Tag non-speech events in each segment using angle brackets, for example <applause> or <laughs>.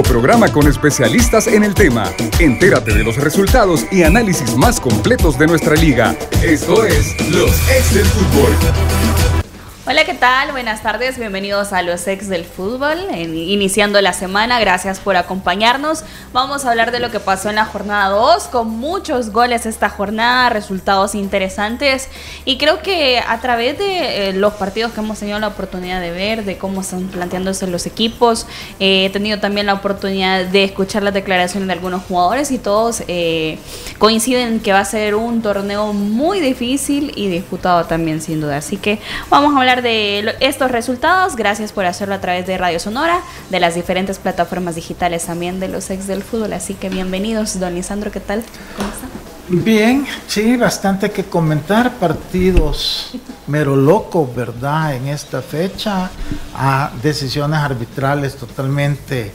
Programa con especialistas en el tema. Entérate de los resultados y análisis más completos de nuestra liga. Esto es Los Ex del Fútbol. Hola, ¿qué tal? Buenas tardes, bienvenidos a los ex del fútbol, iniciando la semana, gracias por acompañarnos. Vamos a hablar de lo que pasó en la jornada 2, con muchos goles esta jornada, resultados interesantes y creo que a través de eh, los partidos que hemos tenido la oportunidad de ver, de cómo están planteándose los equipos, eh, he tenido también la oportunidad de escuchar las declaraciones de algunos jugadores y todos eh, coinciden que va a ser un torneo muy difícil y disputado también sin duda. Así que vamos a hablar de estos resultados. Gracias por hacerlo a través de Radio Sonora, de las diferentes plataformas digitales también de los ex del fútbol. Así que bienvenidos, don Lisandro, ¿qué tal? ¿Cómo está? Bien, sí, bastante que comentar. Partidos mero locos, ¿verdad? En esta fecha, a decisiones arbitrales totalmente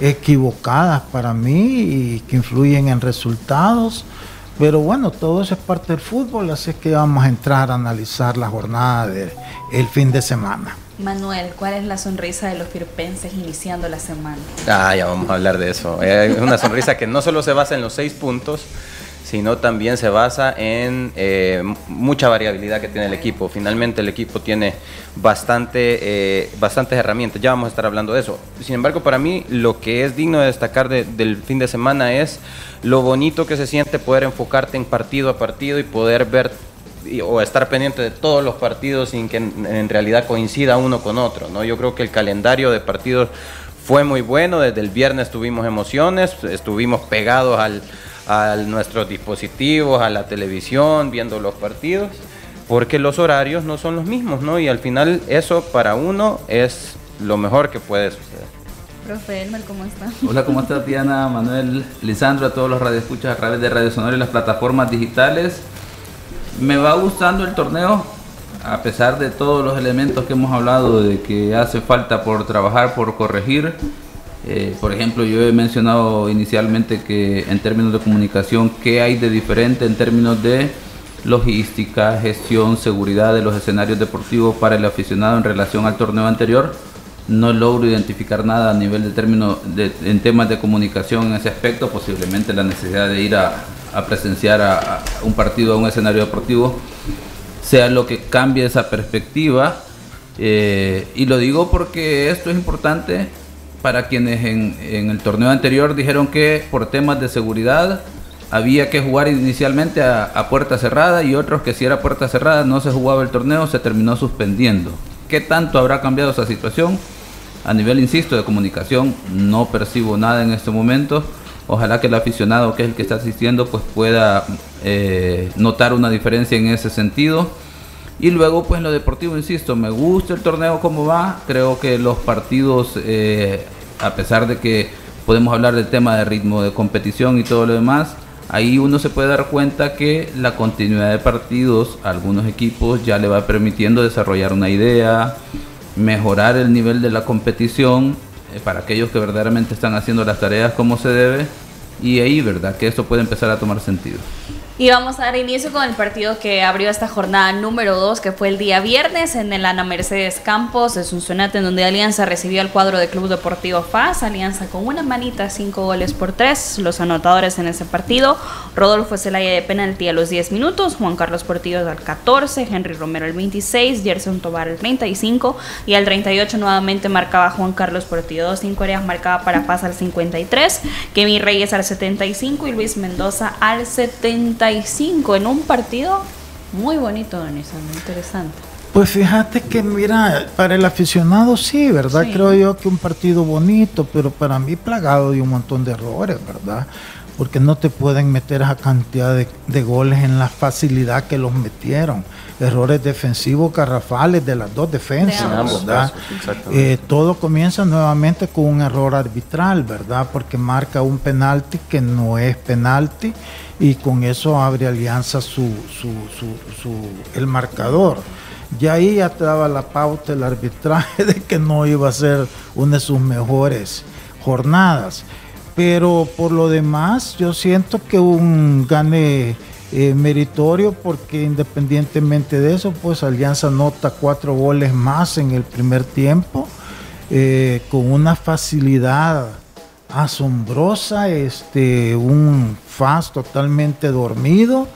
equivocadas para mí y que influyen en resultados. Pero bueno, todo eso es parte del fútbol, así que vamos a entrar a analizar la jornada del fin de semana. Manuel, ¿cuál es la sonrisa de los firpenses iniciando la semana? Ah, ya vamos a hablar de eso. Es una sonrisa que no solo se basa en los seis puntos, sino también se basa en eh, mucha variabilidad que tiene el equipo. Finalmente el equipo tiene bastante, eh, bastantes herramientas, ya vamos a estar hablando de eso. Sin embargo, para mí lo que es digno de destacar del fin de semana es lo bonito que se siente poder enfocarte en partido a partido y poder ver o estar pendiente de todos los partidos sin que en, realidad coincida uno con otro. ¿no? Yo creo que el calendario de partidos fue muy bueno, desde el viernes tuvimos emociones, estuvimos pegados al a nuestros dispositivos, a la televisión, viendo los partidos, porque los horarios no son los mismos, ¿no? Y al final eso para uno es lo mejor que puede suceder. Profe Elmer, ¿cómo está? Hola, ¿cómo está Diana, Manuel, Lisandro, a todos los radioescuchas a través de Radio Sonora y las plataformas digitales? Me va gustando el torneo, a pesar de todos los elementos que hemos hablado de que hace falta por trabajar, por corregir. Eh, por ejemplo, yo he mencionado inicialmente que en términos de comunicación, ¿qué hay de diferente en términos de logística, gestión, seguridad de los escenarios deportivos para el aficionado en relación al torneo anterior? No logro identificar nada a nivel de términos de, en temas de comunicación en ese aspecto, posiblemente la necesidad de ir a, presenciar a, un partido, a un escenario deportivo, sea lo que cambie esa perspectiva. Eh, y lo digo porque esto es importante para quienes en, el torneo anterior dijeron que por temas de seguridad había que jugar inicialmente a, puerta cerrada y otros que si era puerta cerrada no se jugaba el torneo, se terminó suspendiendo. ¿Qué tanto habrá cambiado esa situación? A nivel, insisto, de comunicación, no percibo nada en este momento. Ojalá que el aficionado, que es el que está asistiendo, pues pueda eh, notar una diferencia en ese sentido. Y luego, pues lo deportivo, insisto, me gusta el torneo como va. Creo que los partidos, eh, a pesar de que podemos hablar del tema de ritmo de competición y todo lo demás, ahí uno se puede dar cuenta que la continuidad de partidos a algunos equipos ya le va permitiendo desarrollar una idea, mejorar el nivel de la competición eh, para aquellos que verdaderamente están haciendo las tareas como se debe. Y ahí, ¿verdad? Que esto puede empezar a tomar sentido. Y vamos a dar inicio con el partido que abrió esta jornada número 2, que fue el día viernes en el Ana Mercedes Campos de Sunsunate, en donde Alianza recibió al cuadro de Club Deportivo FAS. Alianza con una manita, cinco goles por tres. Los anotadores en ese partido: Rodolfo Zelaya de penalti a los 10 minutos, Juan Carlos Portillo al 14, Henry Romero al 26, Gerson Tobar al 35 y al 38 nuevamente marcaba Juan Carlos Portillo. Dos cinco áreas marcaba para FAS al 53, Kevin Reyes al 75 y Luis Mendoza al 70 en un partido muy bonito, Donizano, interesante. Pues fíjate que, mira, para el aficionado sí, ¿verdad? Creo yo que un partido bonito, pero para mí plagado de un montón de errores, ¿verdad? Porque no te pueden meter esa cantidad de, goles en la facilidad que los metieron. Errores defensivos garrafales de las dos defensas, ¿verdad? Eh, todo comienza nuevamente con un error arbitral, ¿verdad? Porque marca un penalti que no es penalti y con eso abre Alianza su, su, el marcador. Y ahí ya te daba la pauta el arbitraje <laughs> de que no iba a ser una de sus mejores jornadas. Pero por lo demás, yo siento que un gane eh, meritorio porque independientemente de eso, pues Alianza nota cuatro goles más en el primer tiempo, eh, con una facilidad asombrosa, este, un FAS totalmente dormido.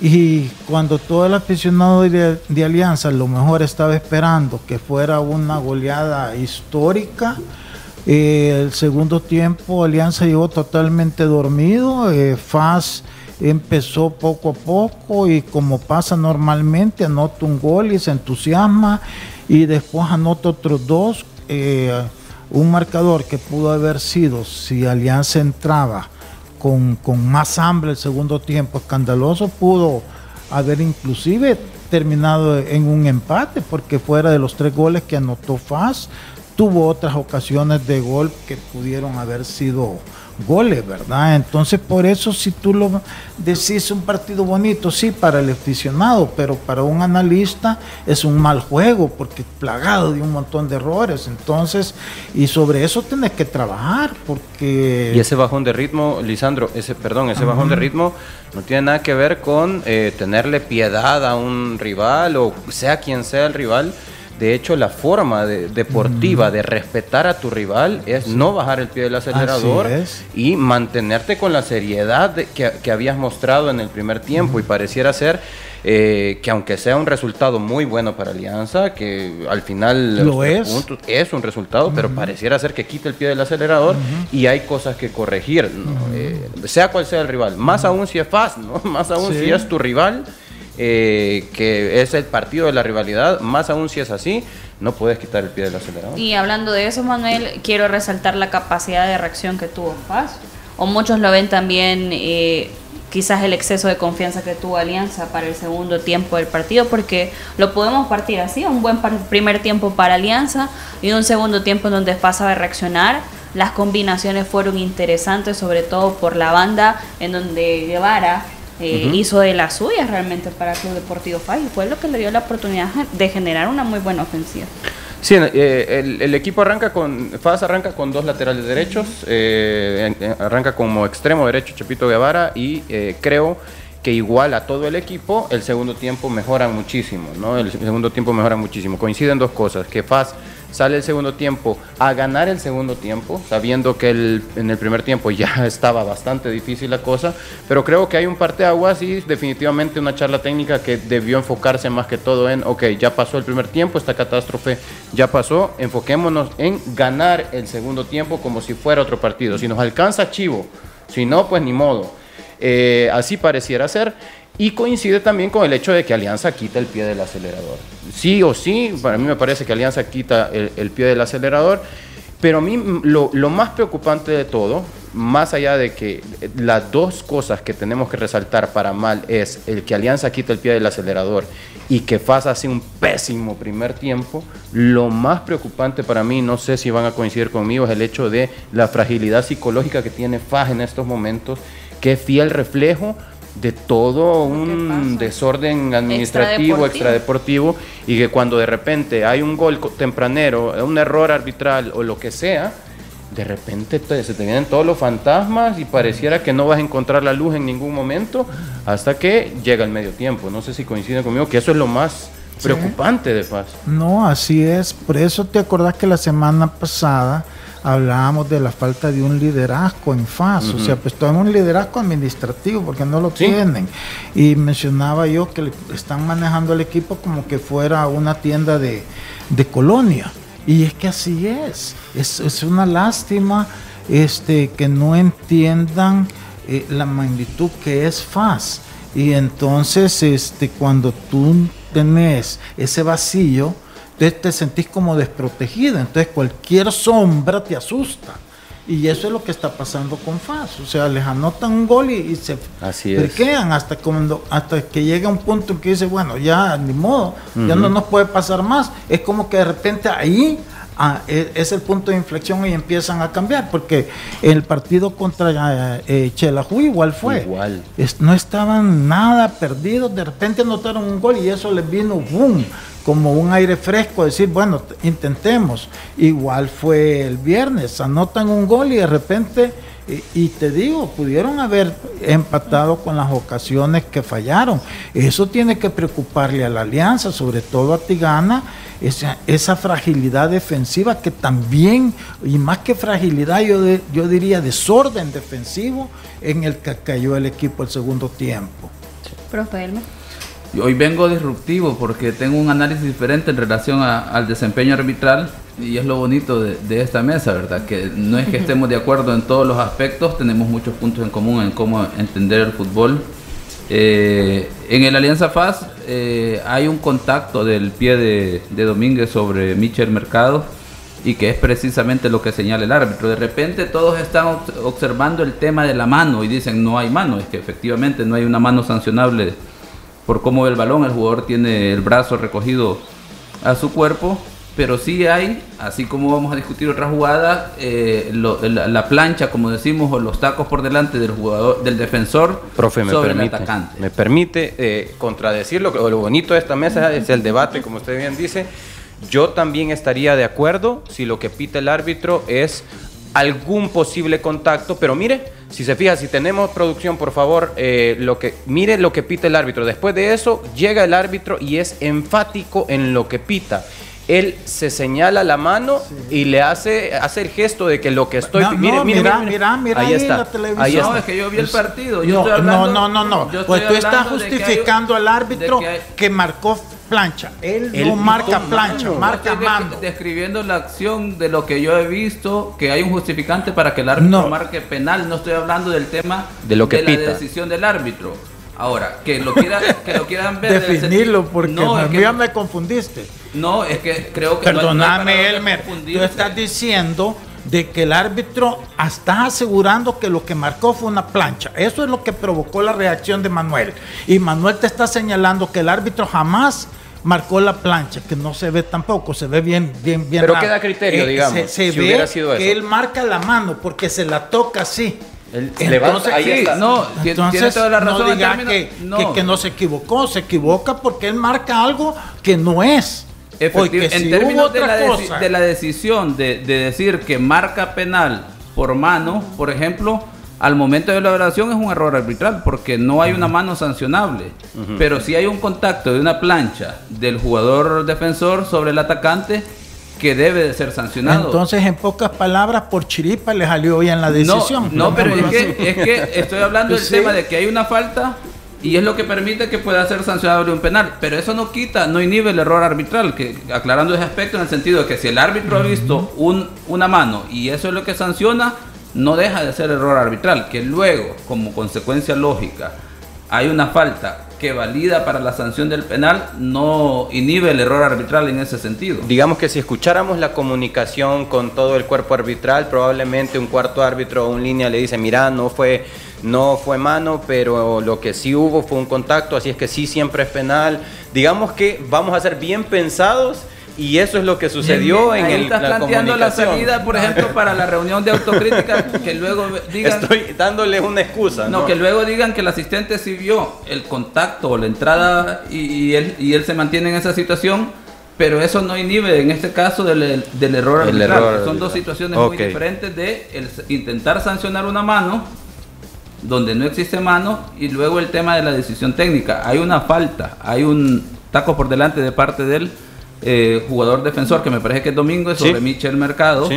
Y cuando todo el aficionado de, de, Alianza lo mejor estaba esperando que fuera una goleada histórica, eh, el segundo tiempo Alianza llegó totalmente dormido, eh, empezó poco a poco y como pasa normalmente anota un gol y se entusiasma y después anota otros dos. Eh, un marcador que pudo haber sido si Alianza entraba con, más hambre el segundo tiempo escandaloso, pudo haber inclusive terminado en un empate, porque fuera de los tres goles que anotó Faz, tuvo otras ocasiones de gol que pudieron haber sido goles, ¿verdad? Entonces, por eso si tú lo decís un partido bonito, sí, para el aficionado, pero para un analista es un mal juego, porque es plagado de un montón de errores. Entonces, y sobre eso tenés que trabajar, porque... Y ese bajón de ritmo, Lisandro, ese, perdón, ese bajón de ritmo no tiene nada que ver con eh, tenerle piedad a un rival o sea quien sea el rival de hecho, la forma deportiva de respetar a tu rival es no bajar el pie del acelerador y mantenerte con la seriedad que, habías mostrado en el primer tiempo. Y pareciera ser eh, que aunque sea un resultado muy bueno para Alianza, que al final Lo es. es un resultado, pero pareciera ser que quita el pie del acelerador y hay cosas que corregir, eh, sea cual sea el rival. Más aún si es fácil, ¿no? <laughs> más aún si es tu rival eh, que es el partido de la rivalidad, más aún si es así, no puedes quitar el pie del acelerador. Y hablando de eso, Manuel, quiero resaltar la capacidad de reacción que tuvo Paz. O muchos lo ven también, eh, quizás el exceso de confianza que tuvo Alianza para el segundo tiempo del partido, porque lo podemos partir así: un buen primer tiempo para Alianza y un segundo tiempo en donde pasa a reaccionar. Las combinaciones fueron interesantes, sobre todo por la banda, en donde Guevara eh, hizo de las suyas realmente para Club Deportivo FAS y fue lo que le dio la oportunidad de generar una muy buena ofensiva. Sí, eh, el, equipo arranca con, FAS arranca con dos laterales derechos, eh, arranca como extremo derecho Chepito Guevara y creo que igual a todo el equipo, el segundo tiempo mejora muchísimo, ¿no? El segundo tiempo mejora muchísimo. Coinciden dos cosas, que FAS sale el segundo tiempo a ganar el segundo tiempo, sabiendo que en el primer tiempo ya <laughs> estaba bastante difícil la cosa, pero creo que hay un parte aguas y definitivamente una charla técnica que debió enfocarse más que todo en, ok, ya pasó el primer tiempo, esta catástrofe ya pasó, enfoquémonos en ganar el segundo tiempo como si fuera otro partido. Si nos alcanza, chivo, si no, pues ni modo. Eh, así pareciera ser. Y coincide también con el hecho de que Alianza quita el pie del acelerador. Sí o sí, para mí me parece que Alianza quita el, pie del acelerador, pero a mí lo, más preocupante de todo, más allá de que las dos cosas que tenemos que resaltar para mal es el que Alianza quita el pie del acelerador y que FAS hace un pésimo primer tiempo, lo más preocupante para mí, no sé si van a coincidir conmigo, es el hecho de la fragilidad psicológica que tiene FAS en estos momentos, que es fiel reflejo de todo un desorden administrativo, extradeportivo. y que cuando de repente hay un gol tempranero, un error arbitral o lo que sea, de repente se te vienen todos los fantasmas y pareciera que no vas a encontrar la luz en ningún momento hasta que llega el medio tiempo. No sé si coinciden conmigo que eso es lo más preocupante de paz. No, así es. Por eso te acordás que la semana pasada hablábamos de la falta de un liderazgo en FAS, o sea, pues tenemos un liderazgo administrativo porque no lo tienen. Y mencionaba yo que están manejando el equipo como que fuera una tienda de, colonia. Y es que así es. Es, una lástima este, que no entiendan eh, la magnitud que es FAS. Y entonces, este, cuando tú tenés ese vacío, entonces te sentís como desprotegido, entonces cualquier sombra te asusta. Y eso es lo que está pasando con FAS. O sea, les anotan un gol y, se Así hasta, cuando, hasta que llega un punto en que dice, bueno, ya ni modo, ya no nos puede pasar más. Es como que de repente ahí ah, e, es, el punto de inflexión y empiezan a cambiar. Porque el partido contra eh, igual fue. Igual. no estaban nada perdidos, de repente anotaron un gol y eso les vino boom como un aire fresco, decir, bueno, intentemos. Igual fue el viernes, anotan un gol y de repente Y, te digo, pudieron haber empatado con las ocasiones que fallaron. Eso tiene que preocuparle a la alianza, sobre todo a Tigana, esa, fragilidad defensiva que también, y más que fragilidad, yo, yo diría desorden defensivo en el que cayó el equipo el segundo tiempo. Profe Hoy vengo disruptivo porque tengo un análisis diferente en relación al desempeño arbitral y es lo bonito de, esta mesa, ¿verdad? Que no es que estemos de acuerdo en todos los aspectos, tenemos muchos puntos en común en cómo entender el fútbol. Eh, en el Alianza FAS eh, hay un contacto del pie de, de Domínguez sobre Michel Mercado y que es precisamente lo que señala el árbitro. De repente todos están observando el tema de la mano y dicen no hay mano, es que efectivamente no hay una mano sancionable por cómo ve el balón, el jugador tiene el brazo recogido a su cuerpo, pero sí hay, así como vamos a discutir otra jugada, eh, la, plancha, como decimos, o los tacos por delante del jugador, del defensor Profe, sobre permite, el atacante. Me permite eh, contradecirlo, lo bonito de esta mesa es el debate, como usted bien dice. Yo también estaría de acuerdo si lo que pita el árbitro es algún posible contacto, pero mire, si se fija, si tenemos producción, por favor, eh, lo que, mire lo que pita el árbitro. Después de eso, llega el árbitro y es enfático en lo que pita. Él se señala la mano y le hace, hace el gesto de que lo que estoy. mire, mire, mira, mira, ahí, está. La televisión. Ahí está. No, es que yo vi el partido. no, no, no, no, Pues tú estás justificando al árbitro que, marcó plancha. Él, no marca plancha, marca mano. Describiendo la acción de lo que yo he visto, que hay un justificante para que el árbitro marque penal. No estoy hablando del tema de, lo que la decisión del árbitro. Ahora, que lo, quiera, que lo quieran ver. Definirlo, porque no, ya me confundiste. No, es que creo que. Perdóname, Elmer. Tú estás diciendo de que el árbitro está asegurando que lo que marcó fue una plancha. Eso es lo que provocó la reacción de Manuel. Y Manuel te está señalando que el árbitro jamás marcó la plancha, que no se ve tampoco, se ve bien, bien, bien. Pero queda criterio, eh, digamos. Se, ve que él marca la mano porque se la toca así. entonces, ahí está. No, entonces, toda la razón. No diga que, que, no se equivocó, se equivoca porque él marca algo que no es en términos de la, decisión de, decir que marca penal por mano, por ejemplo, al momento de la oración es un error arbitral porque no hay una mano sancionable. Pero si hay un contacto de una plancha del jugador defensor sobre el atacante que debe de ser sancionado. Entonces, en pocas palabras, por chiripa le salió bien la decisión. No, pero es que, <laughs> estoy hablando del tema de que hay una falta y es lo que permite que pueda ser sancionado un penal. Pero eso no quita, no inhibe el error arbitral, que aclarando ese aspecto en el sentido de que si el árbitro ha visto un, una mano y eso es lo que sanciona, no deja de ser error arbitral. Que luego, como consecuencia lógica, hay una falta que valida para la sanción del penal, no inhibe el error arbitral en ese sentido. Digamos que si escucháramos la comunicación con todo el cuerpo arbitral, probablemente un cuarto árbitro o un línea le dice, mira, no fue no fue mano, pero lo que sí hubo fue un contacto, así es que sí siempre es penal. Digamos que vamos a ser bien pensados y eso es lo que sucedió en el estás planteando la salida, por ejemplo, para la reunión de autocrítica, que luego digan... Estoy dándole una excusa. No, que luego digan que el asistente sí vio el contacto o la entrada y, él, y él se mantiene en esa situación, pero eso no inhibe en este caso del, del error arbitral. Son dos situaciones muy diferentes de el intentar sancionar una mano donde no existe mano y luego el tema de la decisión técnica. Hay una falta, hay un taco por delante de parte del eh, jugador defensor, que me parece que es Domingo, sobre Michel Mercado.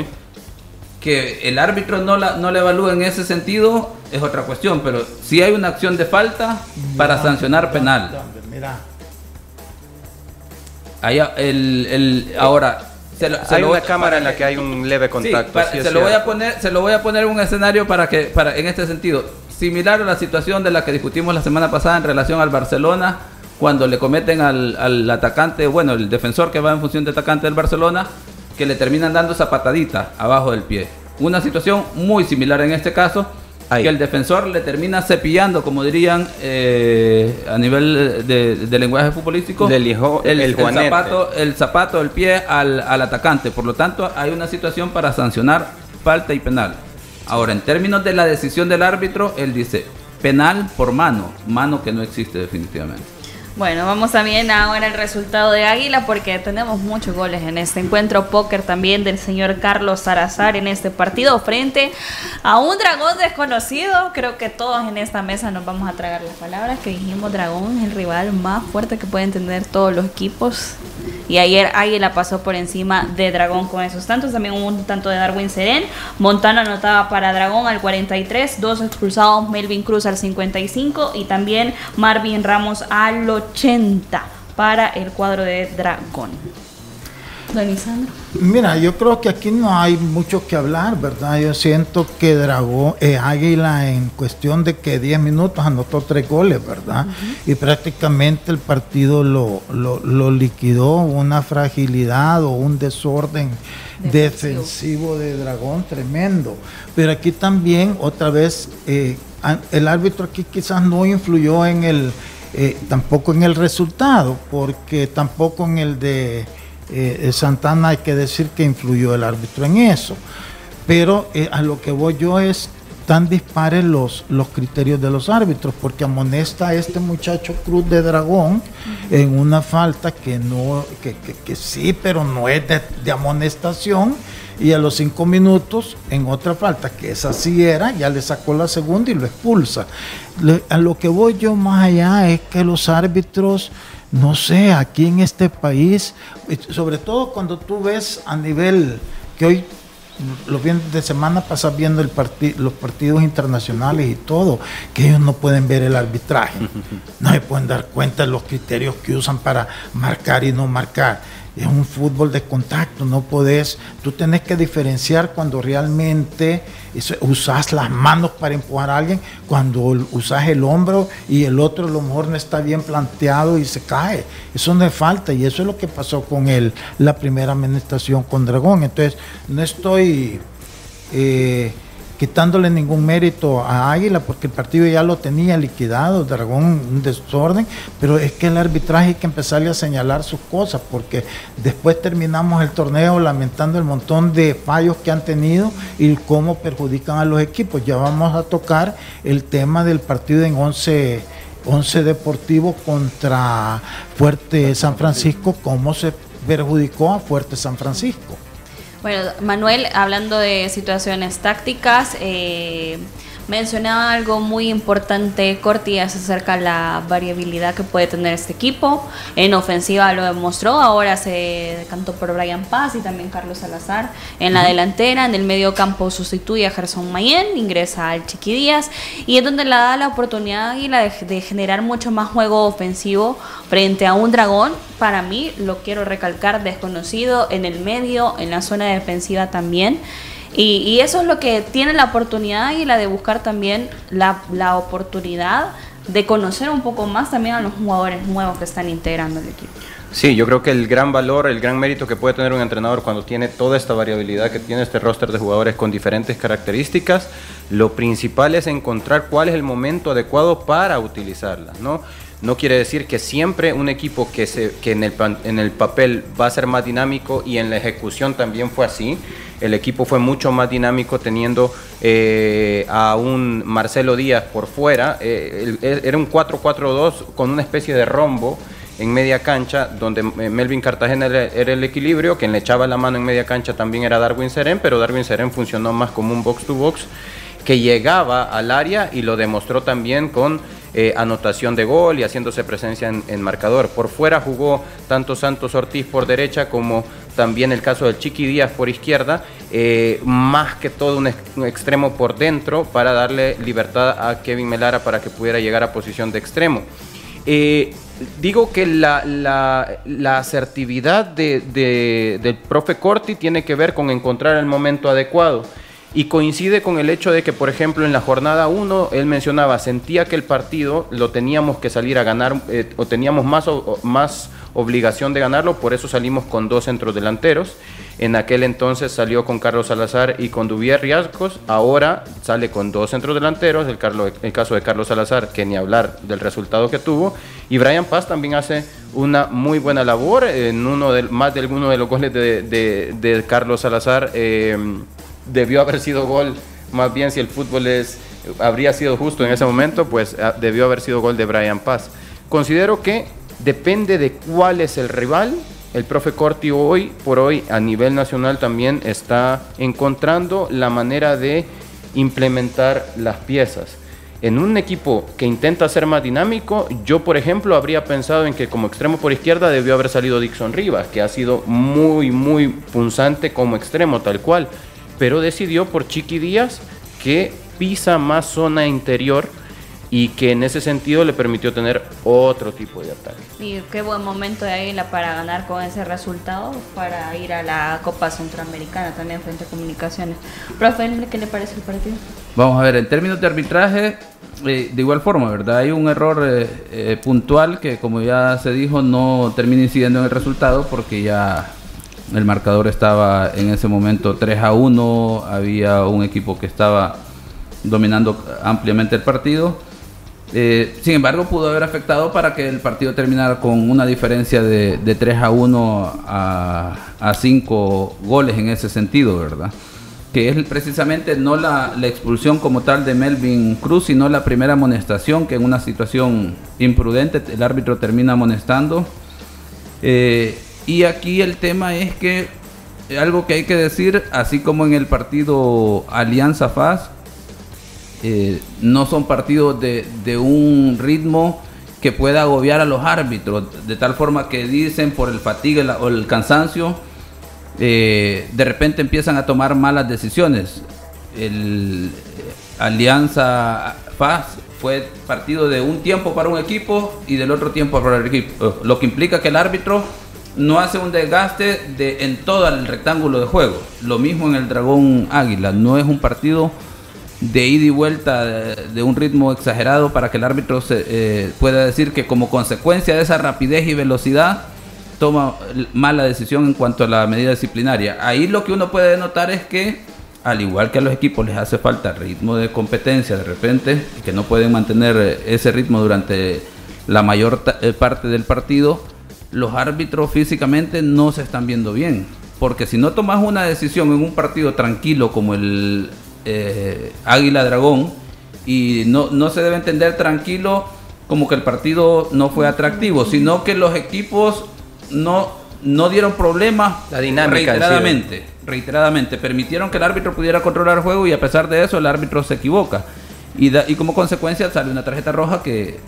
Que el árbitro no, la, no le evalúa en ese sentido es otra cuestión, pero si hay una acción de falta para sancionar penal. Mira. el, el, ahora, se hay una cámara en la que hay un leve contacto. se, lo voy a poner, se lo voy a poner un escenario para que, para, en este sentido similar a la situación de la que discutimos la semana pasada en relación al Barcelona, cuando le cometen al, atacante, bueno, el defensor que va en función de atacante del Barcelona, que le terminan dando esa patadita abajo del pie. Una situación muy similar en este caso, que el defensor le termina cepillando, como dirían eh, a nivel de, lenguaje futbolístico, el, el, zapato, el zapato del pie al, al atacante. Por lo tanto, hay una situación para sancionar falta y penal. Ahora, en términos de la decisión del árbitro, él dice penal por mano, mano que no existe definitivamente. Bueno, vamos también ahora al resultado de Águila porque tenemos muchos goles en este encuentro póker también del señor Carlos Salazar en este partido frente a un dragón desconocido. Creo que todos en esta mesa nos vamos a tragar las palabras que dijimos dragón, el rival más fuerte que pueden tener todos los equipos. Y ayer Águila pasó por encima de Dragón con esos tantos. También hubo un tanto de Darwin Serén. Montana anotaba para Dragón al 43. Dos expulsados, Melvin Cruz al 55. Y también Marvin Ramos al 80 para el cuadro de Dragón. Mira, yo creo que aquí no hay mucho que hablar, ¿verdad? Yo siento que Dragón, eh, Águila en cuestión de que 10 minutos anotó tres goles, ¿verdad? Y prácticamente el partido lo, lo, liquidó, una fragilidad o un desorden defensivo, de Dragón tremendo. Pero aquí también, otra vez, eh, el árbitro aquí quizás no influyó en el, eh, tampoco en el resultado, porque tampoco en el de eh, Santana hay que decir que influyó el árbitro en eso. Pero eh, a lo que voy yo es tan dispares los, los criterios de los árbitros, porque amonesta a este muchacho Cruz de Dragón en una falta que no, que, sí, pero no es de, amonestación, y a los cinco minutos, en otra falta, que esa sí era, ya le sacó la segunda y lo expulsa. a lo que voy yo más allá es que los árbitros no sé, aquí en este país, sobre todo cuando tú ves a nivel que hoy los fines de semana pasas viendo el los partidos internacionales y todo, que ellos no pueden ver el arbitraje, <laughs> no se pueden dar cuenta de los criterios que usan para marcar y no marcar es un fútbol de contacto, no podés, tú tenés que diferenciar cuando realmente usas las manos para empujar a alguien, cuando usas el hombro y el otro a lo mejor no está bien planteado y se cae. Eso no es falta y eso es lo que pasó con él, la primera administración con Dragón. Entonces, no estoy... Eh, quitándole ningún mérito a Águila porque el partido ya lo tenía liquidado, Dragón un desorden, pero es que el arbitraje hay que empezarle a señalar sus cosas porque después terminamos el torneo lamentando el montón de fallos que han tenido y cómo perjudican a los equipos. Ya vamos a tocar el tema del partido en 11 11 Deportivo contra Fuerte San Francisco, cómo se perjudicó a Fuerte San Francisco. Bueno, Manuel, hablando de situaciones tácticas, eh, Mencionaba algo muy importante, Corti, acerca de la variabilidad que puede tener este equipo. En ofensiva lo demostró, ahora se decantó por Brian Paz y también Carlos Salazar en la delantera. En el medio campo sustituye a Gerson Mayen, ingresa al Chiqui Díaz y es donde le da la oportunidad y la de generar mucho más juego ofensivo frente a un dragón. Para mí, lo quiero recalcar, desconocido en el medio, en la zona defensiva también. Y, eso es lo que tiene la oportunidad y la de buscar también la, la oportunidad de conocer un poco más también a los jugadores nuevos que están integrando el equipo. Sí, yo creo que el gran valor, el gran mérito que puede tener un entrenador cuando tiene toda esta variabilidad que tiene este roster de jugadores con diferentes características, lo principal es encontrar cuál es el momento adecuado para utilizarlas, ¿no? No quiere decir que siempre un equipo que, se, que en, el, en el papel va a ser más dinámico y en la ejecución también fue así. El equipo fue mucho más dinámico teniendo eh, a un Marcelo Díaz por fuera. Eh, era un 4-4-2 con una especie de rombo en media cancha, donde eh, Melvin Cartagena era el equilibrio, quien le echaba la mano en media cancha también era Darwin Seren, pero Darwin Seren funcionó más como un box-to-box que llegaba al área y lo demostró también con eh, anotación de gol y haciéndose presencia en, marcador. Por fuera jugó tanto Santos Ortiz por derecha como también el caso del Chiqui Díaz por izquierda, eh, más que todo un, extremo por dentro para darle libertad a Kevin Melara para que pudiera llegar a posición de extremo. Eh, digo que la, la, asertividad del profe Corti tiene que ver con encontrar el momento adecuado. Y coincide con el hecho de que, por ejemplo, en la jornada 1, él mencionaba, sentía que el partido lo teníamos que salir a ganar, eh, o teníamos más, más obligación de ganarlo, por eso salimos con dos centros delanteros. En aquel entonces salió con Carlos Salazar y con Duvier Riascos, ahora sale con dos centros delanteros, el, el caso de Carlos Salazar, que ni hablar del resultado que tuvo, y Brian Paz también hace una muy buena labor, en uno de, más de alguno de los goles de, de, Carlos Salazar. Eh, debió haber sido gol, más bien si el fútbol es, habría sido justo en ese momento, pues ah, debió haber sido gol de Brian Paz. Considero que depende de cuál es el rival. El profe Corti hoy por hoy a nivel nacional también está encontrando la manera de implementar las piezas. En un equipo que intenta ser más dinámico, yo por ejemplo habría pensado en que como extremo por izquierda debió haber salido Dixon Rivas, que ha sido muy, muy punzante como extremo tal cual, pero decidió por Chiqui Díaz que pisa más zona interior y que en ese sentido le permitió tener otro tipo de ataque. Y qué buen momento de Águila para ganar con ese resultado, para ir a la Copa Centroamericana también frente a Comunicaciones. Profe, ¿qué le parece el partido? Vamos a ver, en términos de arbitraje, eh, de igual forma, ¿verdad? Hay un error eh, eh, puntual que, como ya se dijo, no termina incidiendo en el resultado porque ya el marcador estaba en ese momento 3 a 1, había un equipo que estaba dominando ampliamente el partido eh, sin embargo, pudo haber afectado para que el partido terminara con una diferencia de, 3 a 1 a, a 5 goles en ese sentido, ¿verdad? Que es precisamente no la, expulsión como tal de Melvin Cruz, sino la primera amonestación, que en una situación imprudente el árbitro termina amonestando. Eh, y aquí el tema es que algo que hay que decir, así como en el partido Alianza Faz, eh, no son partidos de, un ritmo que pueda agobiar a los árbitros, de tal forma que dicen por el fatiga o el cansancio, eh, de repente empiezan a tomar malas decisiones. El eh, Alianza Paz fue partido de un tiempo para un equipo y del otro tiempo para el equipo, lo que implica que el árbitro no hace un desgaste de, en todo el rectángulo de juego. Lo mismo en el Dragón Águila, no es un partido de ida y vuelta de, un ritmo exagerado para que el árbitro se, eh, pueda decir que como consecuencia de esa rapidez y velocidad toma mala decisión en cuanto a la medida disciplinaria. Ahí lo que uno puede notar es que al igual que a los equipos les hace falta ritmo de competencia de repente, que no pueden mantener ese ritmo durante la mayor eh, parte del partido, los árbitros físicamente no se están viendo bien. Porque si no tomas una decisión en un partido tranquilo como el eh, Águila Dragón y no, no se debe entender tranquilo como que el partido no fue atractivo, sino que los equipos no, no dieron problemas La dinámica reiteradamente, reiteradamente. Permitieron que el árbitro pudiera controlar el juego y a pesar de eso el árbitro se equivoca. Y, y como consecuencia sale una tarjeta roja que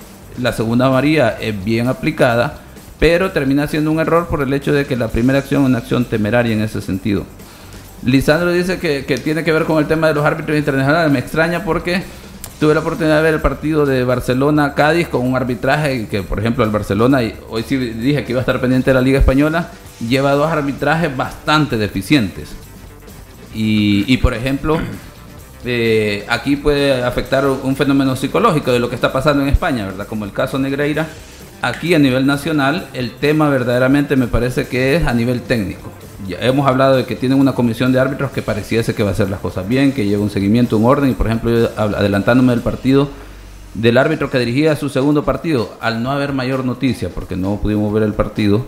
la segunda María es bien aplicada, pero termina siendo un error por el hecho de que la primera acción es una acción temeraria en ese sentido. Lisandro dice que, tiene que ver con el tema de los árbitros internacionales. Me extraña porque tuve la oportunidad de ver el partido de Barcelona-Cádiz con un arbitraje que, por ejemplo, el Barcelona, hoy sí dije que iba a estar pendiente de la Liga Española, lleva dos arbitrajes bastante deficientes. Y, por ejemplo, eh, aquí puede afectar un fenómeno psicológico de lo que está pasando en España, ¿verdad? Como el caso Negreira. Aquí a nivel nacional, el tema verdaderamente me parece que es a nivel técnico hemos hablado de que tienen una comisión de árbitros que pareciese que va a hacer las cosas bien, que lleva un seguimiento, un orden, y por ejemplo, adelantándome del partido del árbitro que dirigía su segundo partido, al no haber mayor noticia, porque no pudimos ver el partido,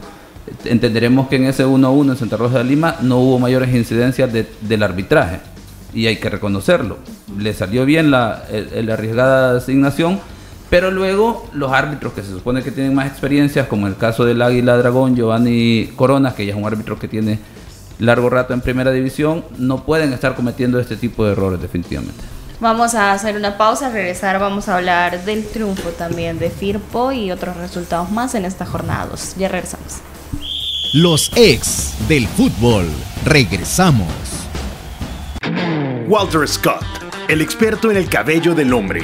entenderemos que en ese 1-1 en Santa Rosa de Lima no hubo mayores incidencias del arbitraje, y hay que reconocerlo. Le salió bien la, la arriesgada asignación, pero luego los árbitros que se supone que tienen más experiencias, como el caso del Águila Dragón, Giovanni Corona, que ya es un árbitro que tiene largo rato en primera división, no pueden estar cometiendo este tipo de errores definitivamente. Vamos a hacer una pausa, regresar, vamos a hablar del triunfo también de Firpo y otros resultados más en esta jornada Ya regresamos. Los ex del fútbol. Regresamos. Walter Scott, el experto en el cabello del hombre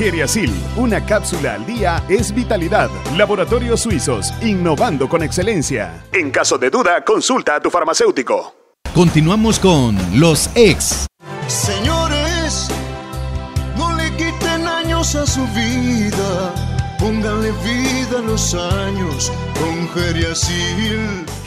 Geriasil, una cápsula al día es vitalidad. Laboratorios Suizos, innovando con excelencia. En caso de duda, consulta a tu farmacéutico. Continuamos con los ex. Señores, no le quiten años a su vida. Pónganle vida a los años con Geriasil.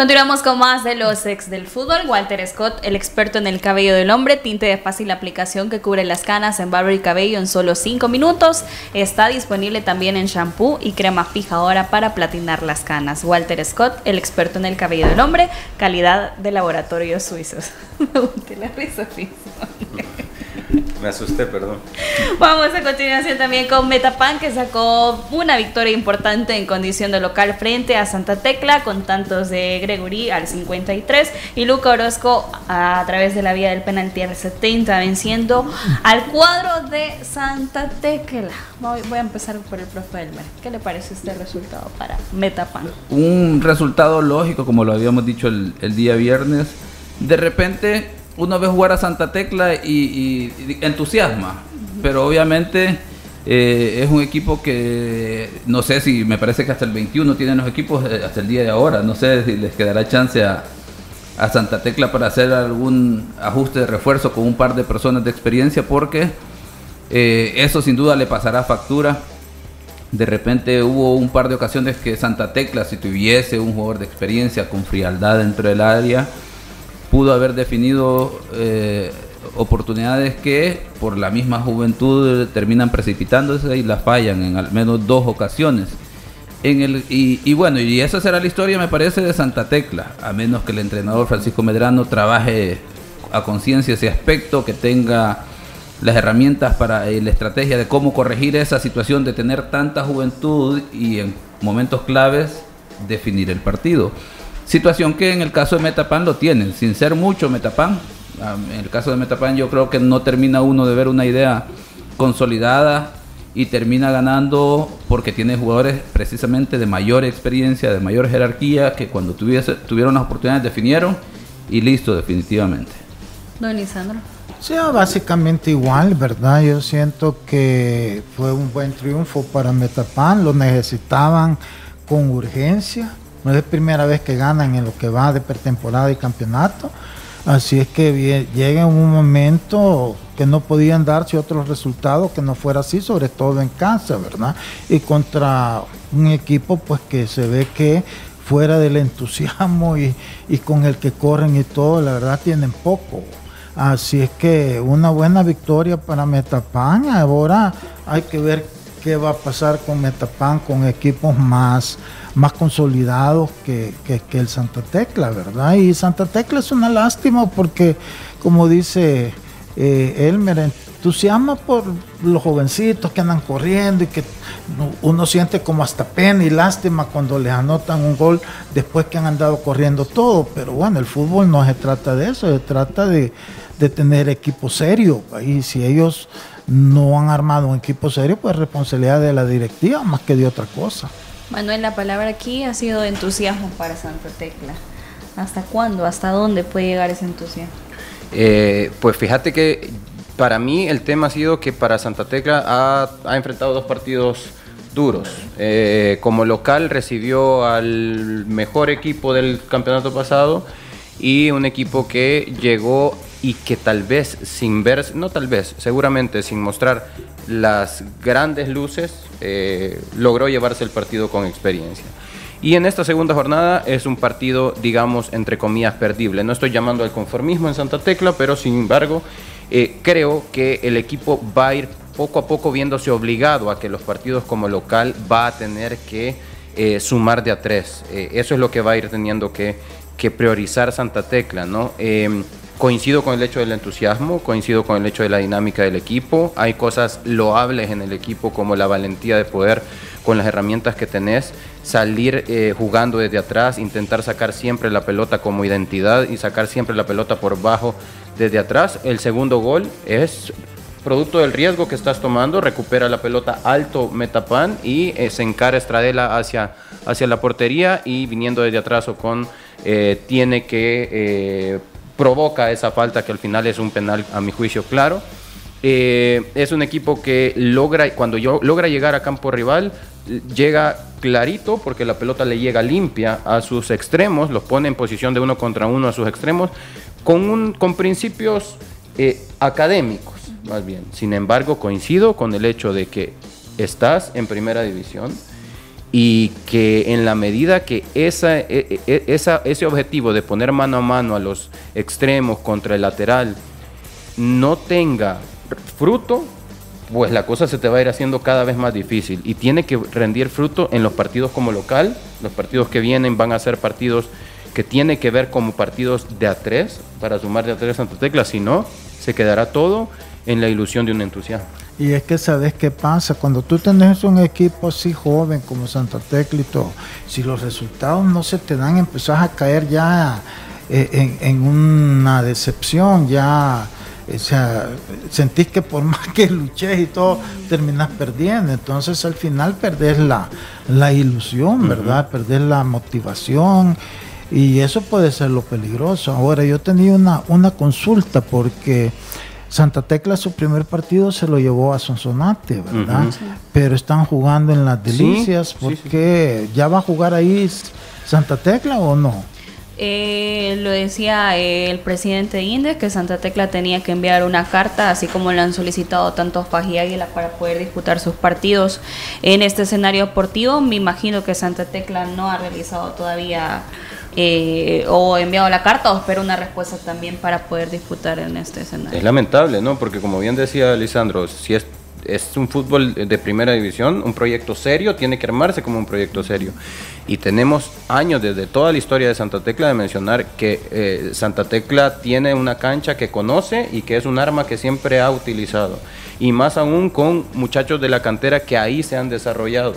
Continuamos con más de los ex del fútbol. Walter Scott, el experto en el cabello del hombre, tinte de fácil aplicación que cubre las canas en barro y cabello en solo 5 minutos. Está disponible también en shampoo y crema fijadora para platinar las canas. Walter Scott, el experto en el cabello del hombre, calidad de laboratorios suizos. <laughs> Me la risa Me asusté, perdón. Vamos a continuación también con Metapan, que sacó una victoria importante en condición de local frente a Santa Tecla, con tantos de Gregory al 53 y Luca Orozco a, través de la vía del penalti al 70, venciendo al cuadro de Santa Tecla. Voy, voy a empezar por el profe Elmer. ¿Qué le parece este resultado para Metapan? Un resultado lógico, como lo habíamos dicho el, el día viernes. De repente uno ve jugar a Santa Tecla y, entusiasma, pero obviamente eh, es un equipo que no sé si me parece que hasta el 21 tienen los equipos eh, hasta el día de ahora, no sé si les quedará chance a, a Santa Tecla para hacer algún ajuste de refuerzo con un par de personas de experiencia porque eh, eso sin duda le pasará factura. De repente hubo un par de ocasiones que Santa Tecla, si tuviese un jugador de experiencia con frialdad dentro del área, pudo haber definido eh, oportunidades que por la misma juventud terminan precipitándose y las fallan en al menos dos ocasiones. En el, y, y, bueno, y esa será la historia, me parece, de Santa Tecla, a menos que el entrenador Francisco Medrano trabaje a conciencia ese aspecto, que tenga las herramientas para eh, la estrategia de cómo corregir esa situación de tener tanta juventud y en momentos claves definir el partido. Situación que en el caso de Metapan lo tienen, sin ser mucho Metapan. En el caso de Metapan yo creo que no termina uno de ver una idea consolidada y termina ganando porque tiene jugadores precisamente de mayor experiencia, de mayor jerarquía, que cuando tuviese, tuvieron las oportunidades definieron y listo definitivamente. Don Lisandro. Sí, básicamente igual, ¿verdad? Yo siento que fue un buen triunfo para Metapan, lo necesitaban con urgencia no es primera vez que ganan en lo que va de pretemporada y campeonato. Así es que llega un momento que no podían darse otros resultados que no fuera así, sobre todo en casa, ¿verdad? Y contra un equipo pues que se ve que fuera del entusiasmo y, y con el que corren y todo, la verdad tienen poco. Así es que una buena victoria para Metapan. Ahora hay que ver qué va a pasar con Metapan, con equipos más, más consolidados que, el Santa Tecla, ¿verdad? Y Santa Tecla es una lástima porque, como dice eh, Elmer, entusiasma por los jovencitos que andan corriendo y que uno siente como hasta pena y lástima cuando les anotan un gol después que han andado corriendo todo. Pero bueno, el fútbol no se trata de eso, se trata de, de tener equipo serio. Y si ellos no han armado un equipo serio, pues responsabilidad de la directiva más que de otra cosa. Manuel, la palabra aquí ha sido entusiasmo para Santa Tecla. ¿Hasta cuándo? ¿Hasta dónde puede llegar ese entusiasmo? Eh, pues fíjate que para mí el tema ha sido que para Santa Tecla ha, enfrentado dos partidos duros. Eh, como local recibió al mejor equipo del campeonato pasado y un equipo que llegó y que tal vez sin ver, no tal vez, seguramente sin mostrar las grandes luces, eh, logró llevarse el partido con experiencia. Y en esta segunda jornada es un partido, digamos, entre comillas, perdible. No estoy llamando al conformismo en Santa Tecla, pero sin embargo, eh, creo que el equipo va a ir poco a poco viéndose obligado a que los partidos como local va a tener que eh, sumar de a tres. Eso es lo que va a ir teniendo que, que priorizar Santa Tecla, ¿no? Coincido con el hecho del entusiasmo, coincido con el hecho de la dinámica del equipo. Hay cosas loables en el equipo como la valentía de poder, con las herramientas que tenés, salir eh, jugando desde atrás, intentar sacar siempre la pelota como identidad y sacar siempre la pelota por bajo desde atrás. El segundo gol es producto del riesgo que estás tomando, recupera la pelota alto Metapan y eh, se encara Estradela hacia, hacia la portería y viniendo desde atrás o con eh, tiene que provoca esa falta que al final es un penal a mi juicio claro. es un equipo que logra, cuando yo, logra llegar a campo rival, llega clarito porque la pelota le llega limpia a sus extremos, los pone en posición de uno contra uno a sus extremos, con, un, con principios académicos más bien. Sin embargo, coincido con el hecho de que estás en primera división y que en la medida que esa, e, e, e, esa, ese objetivo de poner mano a mano a los extremos contra el lateral no tenga fruto, pues la cosa se te va a ir haciendo cada vez más difícil. Y tiene que rendir fruto en los partidos como local. Los partidos que vienen van a ser partidos que tiene que ver como partidos de a tres para sumar de a tres Santa Tecla, si no, se quedará todo en la ilusión de un entusiasmo. Y es que sabes qué pasa, cuando tú tenés un equipo así joven como Santa Tecla y todo, si los resultados no se te dan, empezás a caer ya eh, en, una decepción, ya, o sea, sentís que por <laughs> más que luches y todo, terminas perdiendo. Entonces al final perdés la, la ilusión, ¿verdad? Perdés la motivación. Y eso puede ser lo peligroso. Ahora, yo tenía una, una consulta porque Santa Tecla su primer partido se lo llevó a Sonsonate, ¿verdad? Pero están jugando en las delicias, porque ya va a jugar ahí Santa Tecla o no? Eh, lo decía el presidente de Indes que Santa Tecla tenía que enviar una carta, así como le han solicitado tanto Faji Águila para poder disputar sus partidos en este escenario deportivo. Me imagino que Santa Tecla no ha realizado todavía eh, o enviado la carta o espero una respuesta también para poder disputar en este escenario. Es lamentable, ¿no? Porque como bien decía Lisandro, si es, es un fútbol de primera división, un proyecto serio, tiene que armarse como un proyecto serio. Y tenemos años desde toda la historia de Santa Tecla de mencionar que eh, Santa Tecla tiene una cancha que conoce y que es un arma que siempre ha utilizado. Y más aún con muchachos de la cantera que ahí se han desarrollado.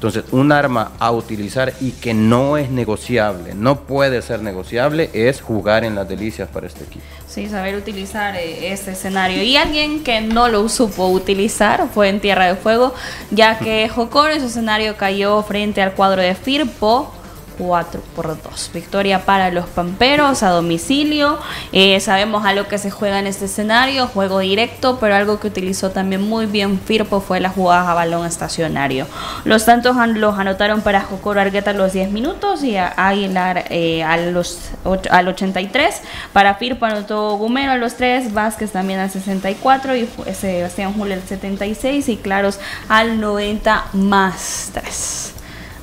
Entonces, un arma a utilizar y que no es negociable, no puede ser negociable, es jugar en las delicias para este equipo. Sí, saber utilizar eh, este escenario. Y alguien que no lo supo utilizar fue en Tierra de Fuego, ya que Jocor en su escenario cayó frente al cuadro de Firpo 4 por 2. Victoria para los Pamperos a domicilio. Eh, sabemos a lo que se juega en este escenario, juego directo, pero algo que utilizó también muy bien Firpo fue la jugada a balón estacionario. Los Santos los anotaron para Jocoro Argueta a los 10 minutos y a Aguilar eh, a los, al 83. Para Firpo anotó Gumero a los 3, Vázquez también al 64 y Sebastián Julio al 76 y Claros al 90 más 3.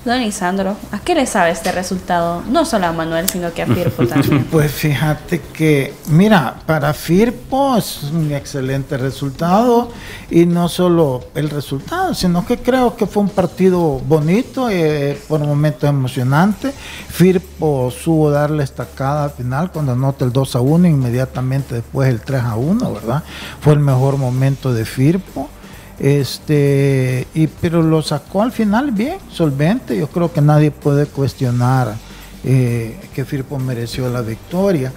Don Isandro, ¿a qué le sabe este resultado? No solo a Manuel, sino que a Firpo <laughs> también. Pues fíjate que, mira, para Firpo es un excelente resultado y no solo el resultado, sino que creo que fue un partido bonito, eh, por momentos emocionante. Firpo supo darle estacada al final cuando anota el 2 a 1, inmediatamente después el 3 a 1, ¿verdad? Fue el mejor momento de Firpo. Este, y, pero lo sacó al final bien, solvente. Yo creo que nadie puede cuestionar eh, que Firpo mereció la victoria.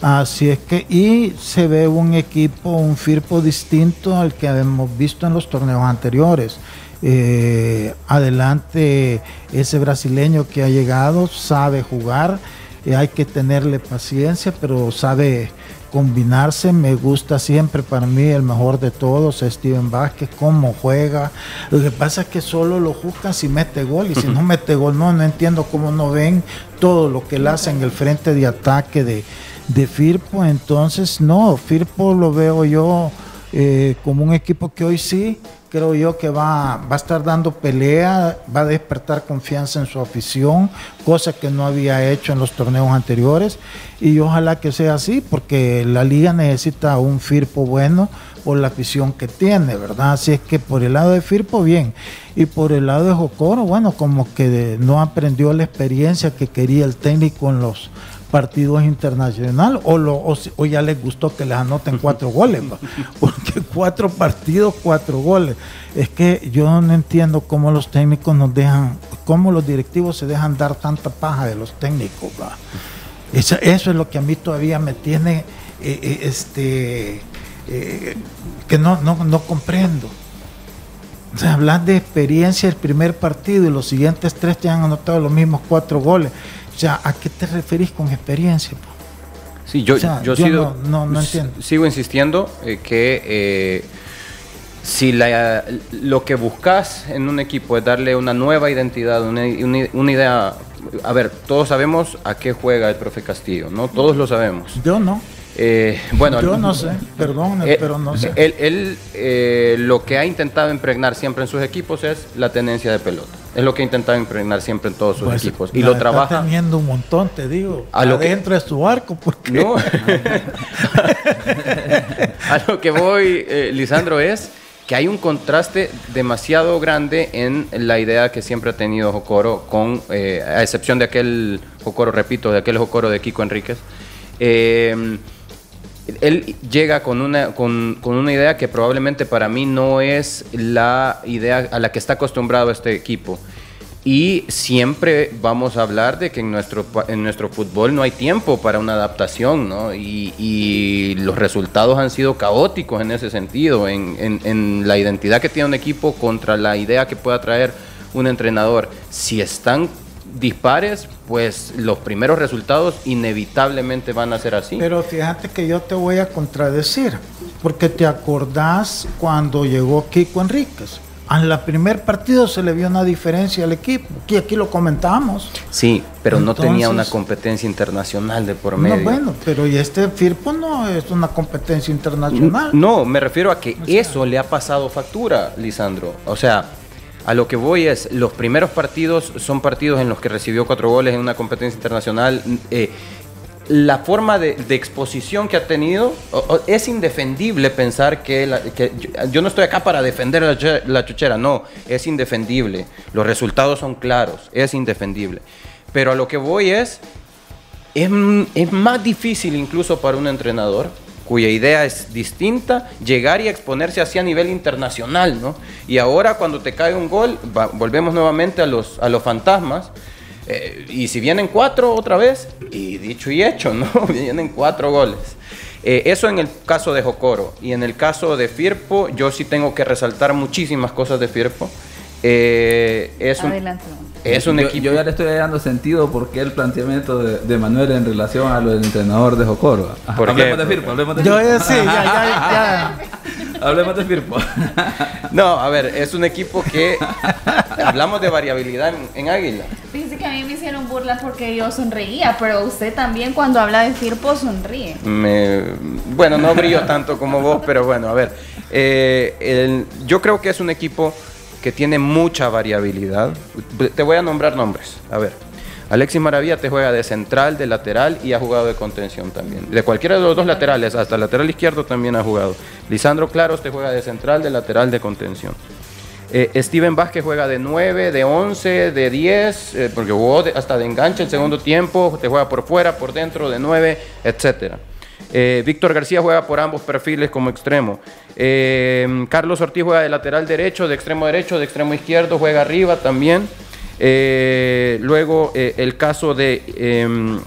Así es que, y se ve un equipo, un Firpo distinto al que hemos visto en los torneos anteriores. Eh, adelante, ese brasileño que ha llegado sabe jugar, eh, hay que tenerle paciencia, pero sabe combinarse. Me gusta siempre para mí el mejor de todos, Steven Vázquez, cómo juega. Lo que pasa es que solo lo juzgan si mete gol y si no mete gol, no, no entiendo cómo no ven todo lo que él hace en el frente de ataque de, de Firpo. Entonces, no, Firpo lo veo yo eh, como un equipo que hoy sí creo yo que va, va a estar dando pelea, va a despertar confianza en su afición, cosa que no había hecho en los torneos anteriores. Y ojalá que sea así, porque la liga necesita un Firpo bueno por la afición que tiene, ¿verdad? Así es que por el lado de Firpo, bien. Y por el lado de Jocoro, bueno, como que no aprendió la experiencia que quería el técnico en los partidos internacionales o, lo, o, ya les gustó que les anoten cuatro <laughs> goles, porque cuatro partidos, cuatro goles. Es que yo no entiendo cómo los técnicos nos dejan, cómo los directivos se dejan dar tanta paja de los técnicos. Eso, eso, es lo que a mí todavía me tiene, eh, eh, este, eh, que no, no, no comprendo. O sea, hablar de experiencia el primer partido y los siguientes tres te han anotado los mismos cuatro goles. O sea, ¿a qué te referís con experiencia? Sí, yo, yo, sigo, sigo insistiendo eh, que eh, si la, lo que buscas en un equipo es darle una nueva identidad, una, idea... A ver, todos sabemos a qué juega el profe Castillo, ¿no? Todos lo sabemos. Yo no. Eh, bueno, yo no sé, perdón, pero no sé. Él, lo que ha intentado impregnar siempre en sus equipos es la tenencia de pelota. Es lo que ha intentado impregnar siempre en todos sus pues, equipos. Y lo trabaja. teniendo un montón, te digo. A lo adentro de su arco, porque. No. <laughs> <laughs> a lo que voy, eh, Lisandro, es que hay un contraste demasiado grande en la idea que siempre ha tenido Jocoro, con, eh, a excepción de aquel Jocoro, repito, de aquel Jocoro de Kiko Enríquez. Eh, él llega con una, con, una idea que probablemente para mí no es la idea a la que está acostumbrado este equipo. Y siempre vamos a hablar de que en nuestro, en nuestro fútbol no hay tiempo para una adaptación, ¿no? Y, los resultados han sido caóticos en ese sentido, en, en, la identidad que tiene un equipo contra la idea que pueda traer un entrenador. Si están dispares, pues los primeros resultados inevitablemente van a ser así. Pero fíjate que yo te voy a contradecir, porque te acordás cuando llegó Kiko Enríquez. En la primer partido se le vio una diferencia al equipo, que aquí lo comentamos. Sí, pero no tenía una competencia internacional de por medio. No, bueno, pero y este Firpo no es una competencia internacional. No, me refiero a que eso le ha pasado factura, Lisandro. O sea, a lo que voy es, los primeros partidos son partidos en los que recibió cuatro goles en una competencia internacional. Eh, la forma de, exposición que ha tenido es indefendible pensar que, yo, no estoy acá para defender la, chuchera, no, es indefendible. Los resultados son claros, es indefendible. Pero a lo que voy es, es, es más difícil incluso para un entrenador cuya idea es distinta, llegar y exponerse así a nivel internacional, ¿no? Y ahora cuando te cae un gol, volvemos nuevamente a los, a los fantasmas, eh, y si vienen cuatro otra vez, y dicho y hecho, ¿no? <laughs> vienen cuatro goles. Eh, eso en el caso de Jocoro, y en el caso de Firpo, yo sí tengo que resaltar muchísimas cosas de Firpo. Eh, es Adelante. Es un yo, equipo. Yo ya le estoy dando sentido porque el planteamiento de, Manuel en relación a lo del entrenador de Jocoro. Hablemos de Firpo, hablemos de Firpo. Yo sí, ya, ya, ya. <laughs> hablemos de Firpo. <laughs> no, a ver, es un equipo que <laughs> hablamos de variabilidad en, Águila. Fíjese que a mí me hicieron burlas porque yo sonreía, pero usted también cuando habla de Firpo sonríe. bueno, no brillo tanto como vos, pero bueno, a ver. Eh, yo creo que es un equipo que tiene mucha variabilidad. Te voy a nombrar nombres. A ver. Alexis Maravilla te juega de central, de lateral y ha jugado de contención también. De cualquiera de los dos laterales, hasta lateral izquierdo también ha jugado. Lisandro Claros te juega de central, de lateral, de contención. Eh, Steven Vázquez juega de 9, de 11, de 10, eh, porque jugó hasta de enganche el segundo tiempo, te juega por fuera, por dentro, de 9, etcétera. Eh, Víctor García juega por ambos perfiles como extremo. Eh, Carlos Ortiz juega de lateral derecho, de extremo derecho, de extremo izquierdo, juega arriba también. Eh, luego el caso de em,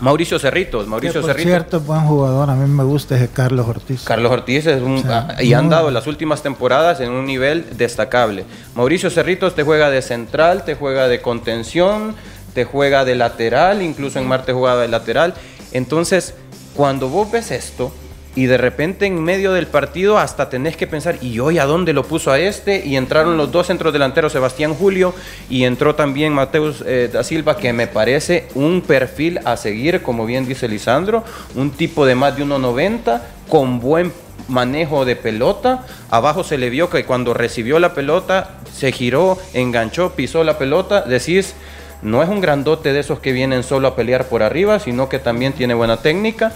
Mauricio Cerritos. Mauricio por cierto, buen jugador. A mí me gusta ese Carlos Ortiz. Carlos Ortiz es un, ah, y han dado las últimas temporadas en un nivel destacable. Mauricio Cerritos te juega de central, te juega de contención, te juega de lateral, incluso en Marte jugaba de lateral. Entonces, cuando vos ves esto y de repente en medio del partido hasta tenés que pensar, ¿y hoy a dónde lo puso a este? Y entraron los dos centros delanteros, Sebastián Julio, y entró también Mateus eh, da Silva, que me parece un perfil a seguir, como bien dice Lisandro, un tipo de más de 1,90, con buen manejo de pelota. Abajo se le vio que cuando recibió la pelota, se giró, enganchó, pisó la pelota, decís no es un grandote de esos que vienen solo a pelear por arriba, sino que también tiene buena técnica.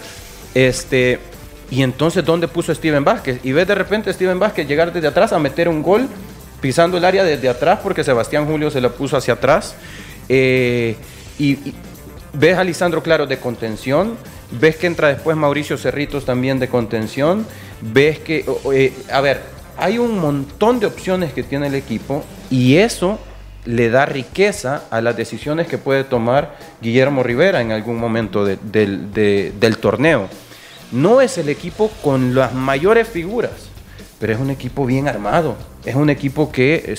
Este, Y entonces, ¿dónde puso Steven Vázquez? Y ves de repente a Steven Vázquez llegar desde atrás a meter un gol, pisando el área desde atrás, porque Sebastián Julio se lo puso hacia atrás. Eh, y, y ves a Lisandro Claro de contención, ves que entra después Mauricio Cerritos también de contención, ves que, eh, a ver, hay un montón de opciones que tiene el equipo y eso le da riqueza a las decisiones que puede tomar Guillermo Rivera en algún momento de- del- de- del torneo. No es el equipo con las mayores figuras, pero es un equipo bien armado. Es un equipo que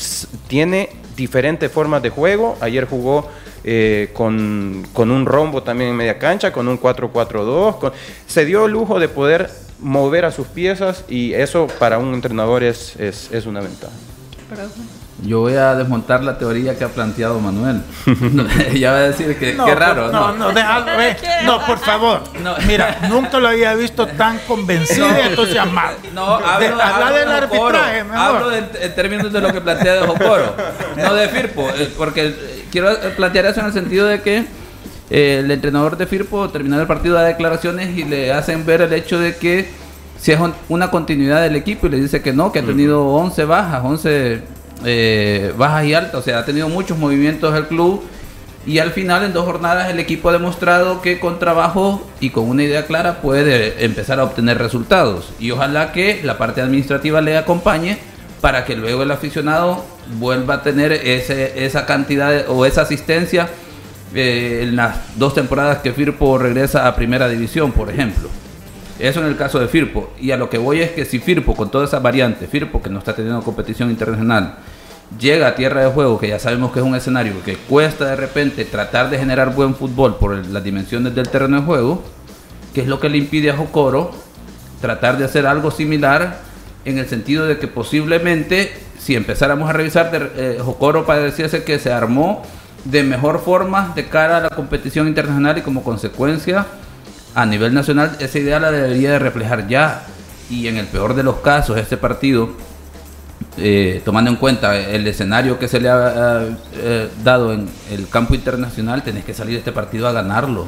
tiene diferentes formas de juego. Ayer jugó eh, con, con un rombo también en media cancha, con un 4-4-2. con- Se dio el lujo de poder mover a sus piezas y eso para un entrenador es, es, es una ventaja. Yo voy a desmontar la teoría que ha planteado Manuel. <laughs> ya va a decir que No, qué raro, por- ¿no? no, no, déjalo, eh. No, por favor. No. Mira, <laughs> nunca lo había visto tan convencido y entusiasmado. No, hablo, De- habla hablo del de arbitraje, mejor. Hablo de- en términos de lo que plantea de Jocoro, no de Firpo, eh, porque eh, quiero plantear eso en el sentido de que eh, el entrenador de Firpo terminado el partido da declaraciones y le hacen ver el hecho de que si es un- una continuidad del equipo y le dice que no, que ha tenido 11 bajas, 11 eh, bajas y altas, o sea, ha tenido muchos movimientos el club y al final en dos jornadas el equipo ha demostrado que con trabajo y con una idea clara puede empezar a obtener resultados y ojalá que la parte administrativa le acompañe para que luego el aficionado vuelva a tener ese, esa cantidad o esa asistencia eh, en las dos temporadas que Firpo regresa a primera división, por ejemplo. Eso en el caso de Firpo. Y a lo que voy es que si Firpo, con todas esas variantes, Firpo que no está teniendo competición internacional, llega a tierra de juego, que ya sabemos que es un escenario que cuesta de repente tratar de generar buen fútbol por las dimensiones del terreno de juego, que es lo que le impide a Jocoro tratar de hacer algo similar en el sentido de que posiblemente si empezáramos a revisar, de- eh, pareciese que se armó de mejor forma de cara a la competición internacional y como consecuencia a nivel nacional esa idea la debería de reflejar ya y en el peor de los casos este partido eh, tomando en cuenta el escenario que se le ha eh, dado en el campo internacional, tenés que salir de este partido a ganarlo.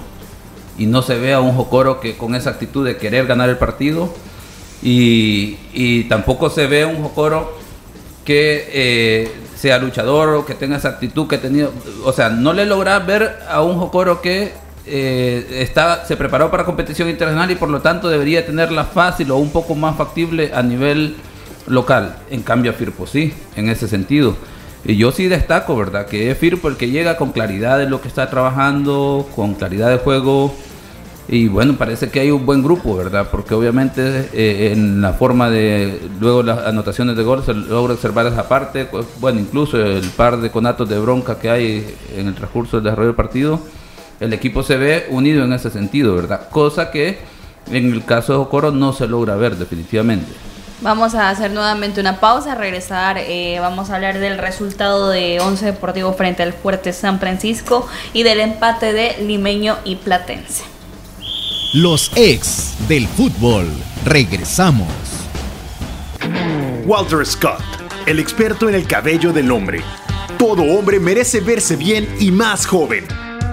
Y no se ve a un Jocoro que con esa actitud de querer ganar el partido. Y, y tampoco se ve un Jocoro que eh, sea luchador o que tenga esa actitud que ha tenido. O sea, no le logra ver a un Jocoro que eh, está, se preparó para competición internacional y por lo tanto debería tenerla fácil o un poco más factible a nivel local. En cambio, Firpo sí, en ese sentido. Y yo sí destaco, ¿verdad? Que es Firpo el que llega con claridad de lo que está trabajando, con claridad de juego. Y bueno, parece que hay un buen grupo, ¿verdad? Porque obviamente eh, en la forma de luego las anotaciones de gol se logra observar esa parte. pues, Bueno, incluso el par de conatos de bronca que hay en el transcurso del desarrollo del partido, el equipo se ve unido en ese sentido, ¿verdad? Cosa que en el caso de Jocoro no se logra ver definitivamente. Vamos a hacer nuevamente una pausa, regresar, eh, vamos a hablar del resultado de Once Deportivo frente al Fuerte San Francisco y del empate de Limeño y Platense. Los ex del fútbol. Regresamos. Walter Scott, el experto en el cabello del hombre. Todo hombre merece verse bien y más joven.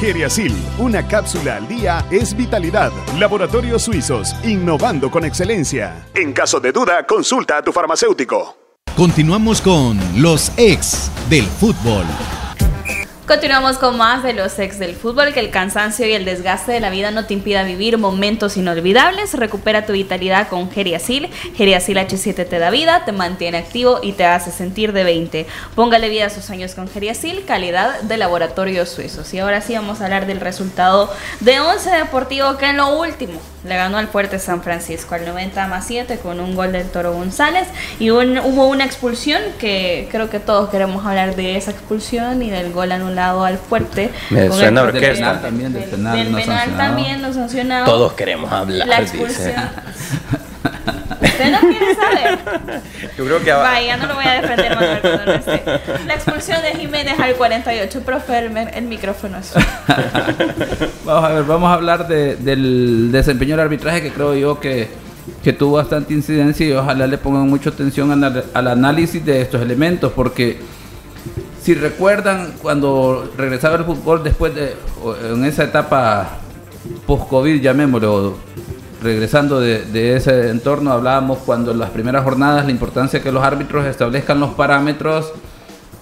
Geriasil, una cápsula al día es vitalidad. Laboratorios Suizos, innovando con excelencia. En caso de duda, consulta a tu farmacéutico. Continuamos con los ex del fútbol. Continuamos con más de los ex del fútbol, que el cansancio y el desgaste de la vida no te impida vivir momentos inolvidables. Recupera tu vitalidad con Geriasil. Geriasil H7 te da vida, te mantiene activo y te hace sentir de 20. Póngale vida a sus años con Geriasil, calidad de laboratorios suizos. Y ahora sí vamos a hablar del resultado de Once Deportivo, que en lo último le ganó al fuerte San Francisco al 90 más 7 con un gol del Toro González. Y hubo una expulsión que creo que todos queremos hablar de esa expulsión y del gol anulado lado al fuerte. Me con suena el orquesta. También del del- penal del no penal sancionado. también no sancionado. Todos queremos hablar, La dice. <laughs> ¿Usted no quiere saber? Yo creo que Vaya, no lo voy a defender Manuel cuando no esté. La expulsión de Jiménez al 48, profe, el, el micrófono es. Vamos a ver, vamos a hablar de- del desempeño del arbitraje que creo yo que, que tuvo bastante incidencia y ojalá le pongan mucha atención al, al análisis de estos elementos porque si recuerdan cuando regresaba el fútbol después de en esa etapa post-COVID, llamémoslo, regresando de, de ese entorno, hablábamos cuando en las primeras jornadas la importancia que los árbitros establezcan los parámetros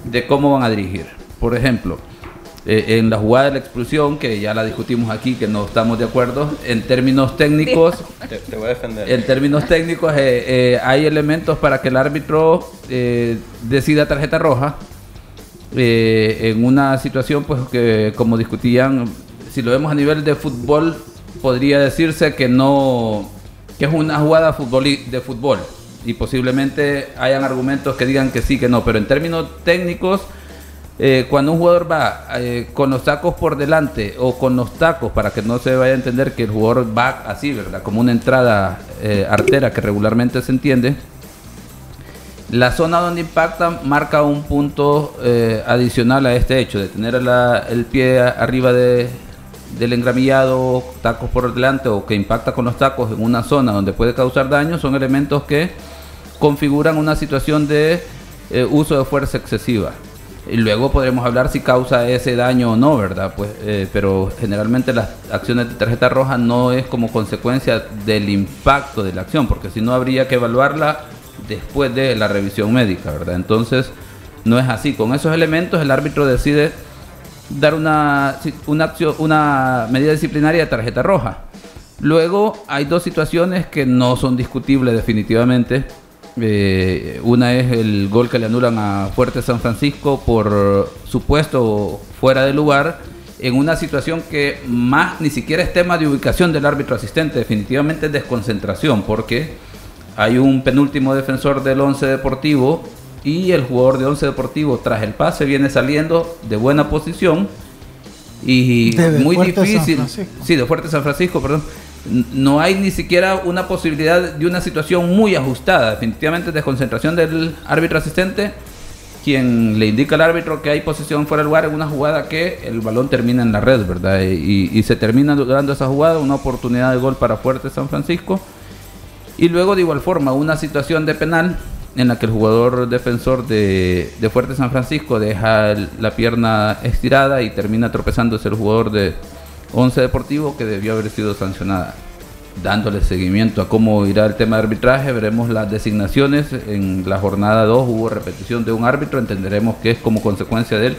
de cómo van a dirigir. Por ejemplo, eh, en la jugada de la expulsión, que ya la discutimos aquí, que no estamos de acuerdo, en términos técnicos, <laughs> Te, te voy a defender. en términos técnicos eh, eh, hay elementos para que el árbitro decida tarjeta roja en una situación pues que como discutían si lo vemos a nivel de fútbol podría decirse que no que es una jugada de fútbol y posiblemente hayan argumentos que digan que sí que no pero en términos técnicos eh, cuando un jugador va eh, con los tacos por delante o con los tacos, para que no se vaya a entender que el jugador va así, ¿verdad? Como una entrada eh, artera que regularmente se entiende, la zona donde impacta marca un punto adicional a este hecho, de tener el pie arriba de- del engramillado, tacos por delante o que impacta con los tacos en una zona donde puede causar daño, son elementos que configuran una situación de eh, uso de fuerza excesiva. Y luego podremos hablar si causa ese daño o no, ¿verdad? Pues, eh, pero generalmente las acciones de tarjeta roja no es como consecuencia del impacto de la acción, porque si no habría que evaluarla después de la revisión médica, ¿verdad? Entonces, no es así. Con esos elementos el árbitro decide dar una, una, acción, una medida disciplinaria de tarjeta roja. Luego hay dos situaciones que no son discutibles definitivamente. Eh, una es el gol que le anulan a Fuerte San Francisco por supuesto fuera de lugar en una situación que más ni siquiera es tema de ubicación del árbitro asistente, definitivamente es desconcentración porque hay un penúltimo defensor del Once Deportivo y el jugador de Once Deportivo tras el pase viene saliendo de buena posición y De muy difícil. Sí, de Fuerte San Francisco, perdón. No hay ni siquiera una posibilidad de una situación muy ajustada. Definitivamente desconcentración del árbitro asistente, quien le indica al árbitro que hay posición fuera de lugar en una jugada que el balón termina en la red, ¿verdad? Y, y se termina dando esa jugada, una oportunidad de gol para Fuerte San Francisco. Y luego de igual forma una situación de penal en la que el jugador defensor de, de Fuerte San Francisco deja la pierna estirada y termina tropezándose el jugador de Once Deportivo que debió haber sido sancionada. Dándole seguimiento a cómo irá el tema de arbitraje, veremos las designaciones. En la jornada 2 hubo repetición de un árbitro, entenderemos que es como consecuencia de él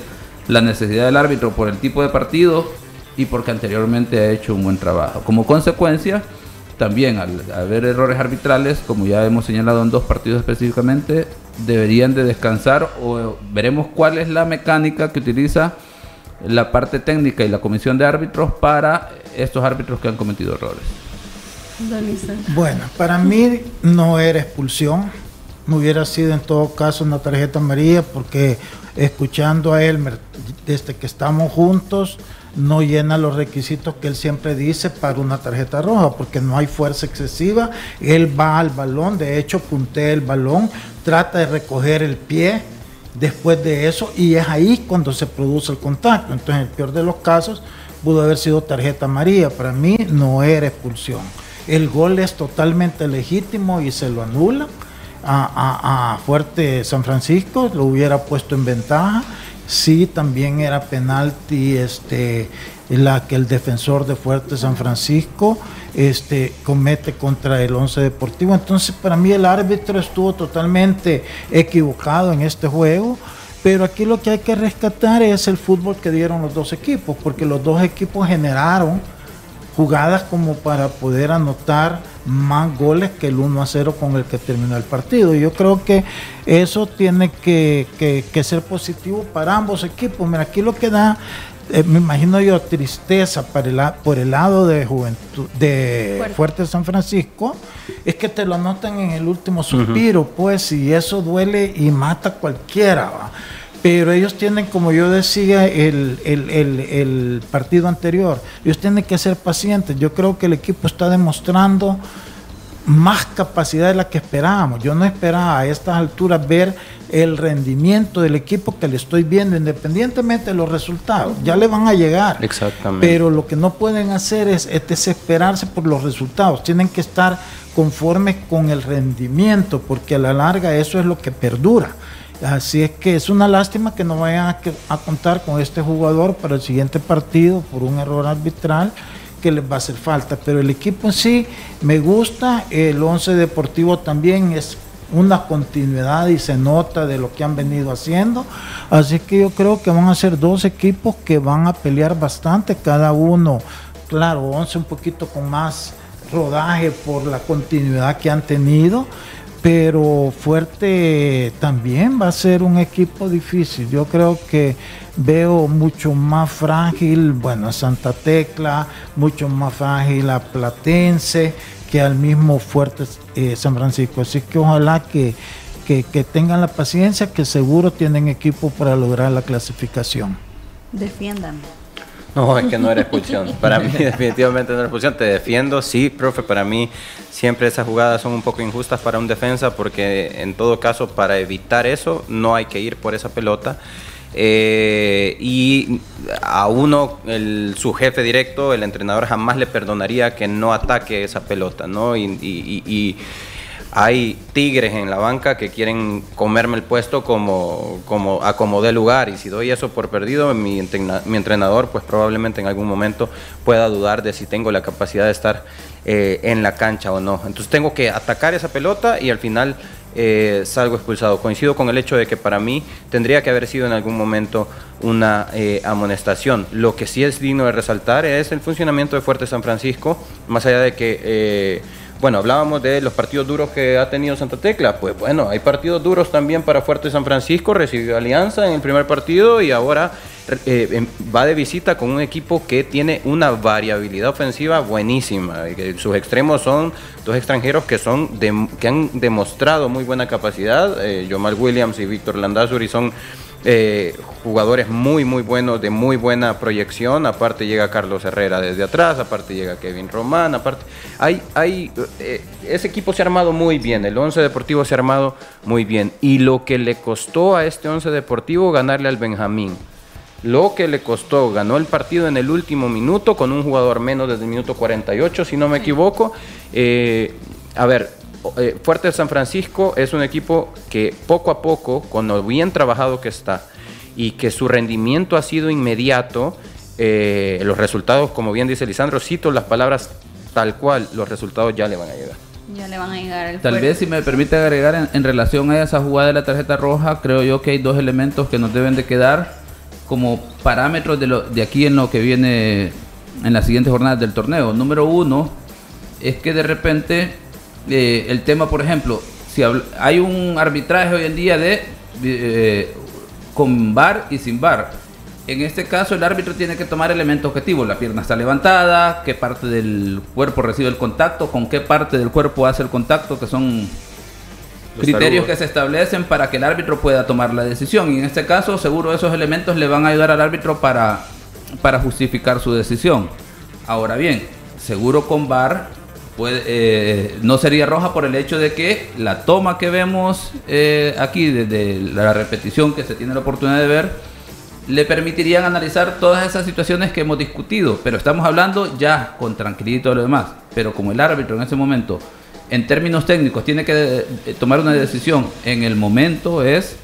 la necesidad del árbitro por el tipo de partido y porque anteriormente ha hecho un buen trabajo. Como consecuencia, también al haber errores arbitrales, como ya hemos señalado en dos partidos específicamente, deberían de descansar o veremos cuál es la mecánica que utiliza la parte técnica y la comisión de árbitros para estos árbitros que han cometido errores. Bueno, para mí no era expulsión, no hubiera sido en todo caso una tarjeta amarilla porque escuchando a Elmer desde que estamos juntos no llena los requisitos que él siempre dice para una tarjeta roja porque no hay fuerza excesiva, él va al balón, de hecho puntea el balón, trata de recoger el pie después de eso y es ahí cuando se produce el contacto, entonces en el peor de los casos pudo haber sido tarjeta amarilla, para mí no era expulsión. El gol es totalmente legítimo y se lo anula a, a- a Fuerte San Francisco, lo hubiera puesto en ventaja. Sí, también era penalti este, la que el defensor de Fuerte San Francisco este, comete contra el Once Deportivo. Entonces, para mí el árbitro estuvo totalmente equivocado en este juego Pero aquí lo que hay que rescatar es el fútbol que dieron los dos equipos, porque los dos equipos generaron jugadas como para poder anotar más goles que el 1 a 0 con el que terminó el partido. Yo creo que eso tiene que, que ser positivo para ambos equipos. Mira, aquí lo que da eh, me imagino yo tristeza para el, por el lado de juventud de Fuerte. San Francisco es que te lo anotan en el último suspiro pues y eso duele y mata a cualquiera pero ellos tienen como yo decía el, el, partido anterior ellos tienen que ser pacientes yo creo que el equipo está demostrando más capacidad de la que esperábamos yo no esperaba a estas alturas ver el rendimiento del equipo que le estoy viendo, independientemente de los resultados. Ya le van a llegar. Exactamente. Pero lo que no pueden hacer es, desesperarse por los resultados. Tienen que estar conformes con el rendimiento, porque a la larga eso es lo que perdura. Así es que es una lástima que no vayan a, contar con este jugador para el siguiente partido por un error arbitral que les va a hacer falta. Pero el equipo en sí me gusta, el 11 Deportivo también es una continuidad y se nota de lo que han venido haciendo. Así que yo creo que van a ser dos equipos que van a pelear bastante, cada uno, claro, 11 un poquito con más rodaje por la continuidad que han tenido, pero fuerte también va a ser un equipo difícil. Yo creo que veo mucho más frágil, bueno, a Santa Tecla, mucho más frágil a Platense que al mismo fuerte eh, San Francisco. Así que ojalá que, que, tengan la paciencia, que seguro tienen equipo para lograr la clasificación. Defiendan. No, es que no era expulsión. Para mí <laughs> definitivamente no era expulsión. Te defiendo, sí, profe, para mí siempre esas jugadas son un poco injustas para un defensa porque en todo caso para evitar eso no hay que ir por esa pelota. Eh, y a uno, el, su jefe directo, el entrenador, jamás le perdonaría que no ataque esa pelota, ¿no? Y, hay tigres en la banca que quieren comerme el puesto como, como a como de lugar. Y si doy eso por perdido, mi, mi entrenador, pues probablemente en algún momento pueda dudar de si tengo la capacidad de estar eh, en la cancha o no. Entonces tengo que atacar esa pelota y al final eh, salgo expulsado. Coincido con el hecho de que para mí tendría que haber sido en algún momento una eh, amonestación. Lo que sí es digno de resaltar es el funcionamiento de Fuerte San Francisco, más allá de que... Bueno, hablábamos de los partidos duros que ha tenido Santa Tecla. Pues bueno, hay partidos duros también para Fuerte San Francisco. Recibió Alianza en el primer partido y ahora eh, va de visita con un equipo que tiene una variabilidad ofensiva buenísima. Sus extremos son dos extranjeros que, son que han demostrado muy buena capacidad. Eh, Jomal Williams y Víctor Landazuri son eh, jugadores muy, muy buenos, de muy buena proyección. Aparte llega Carlos Herrera desde atrás, aparte llega Kevin Román, aparte... Hay, hay, eh, ese equipo se ha armado muy bien, el 11 Deportivo se ha armado muy bien. Y lo que le costó a este 11 Deportivo ganarle al Benjamín, lo que le costó, ganó el partido en el último minuto con un jugador menos desde el minuto 48, si no me equivoco. Eh, a ver, eh, Fuerte San Francisco es un equipo que poco a poco, con lo bien trabajado que está y que su rendimiento ha sido inmediato, eh, los resultados, como bien dice Lisandro, cito las palabras tal cual, los resultados ya le van a llegar. Ya le van a llegar. Tal vez, si me permite agregar, en, relación a esa jugada de la tarjeta roja, creo yo que hay dos elementos que nos deben de quedar como parámetros de, lo, de aquí en lo que viene en las siguientes jornadas del torneo. Número uno es que de repente eh, el tema, por ejemplo, si hay un arbitraje hoy en día de eh, con bar y sin bar. En este caso, el árbitro tiene que tomar elementos objetivos. La pierna está levantada, qué parte del cuerpo recibe el contacto, con qué parte del cuerpo hace el contacto, que son criterios que se establecen para que el árbitro pueda tomar la decisión. Y en este caso, seguro esos elementos le van a ayudar al árbitro para, para justificar su decisión. Ahora bien, seguro con VAR eh, no sería roja por el hecho de que la toma que vemos eh, aquí, desde la repetición que se tiene la oportunidad de ver, le permitirían analizar todas esas situaciones que hemos discutido. Pero estamos hablando ya con tranquilidad y todo lo demás. Pero como el árbitro en ese momento, en términos técnicos, tiene que eh, tomar una decisión en el momento es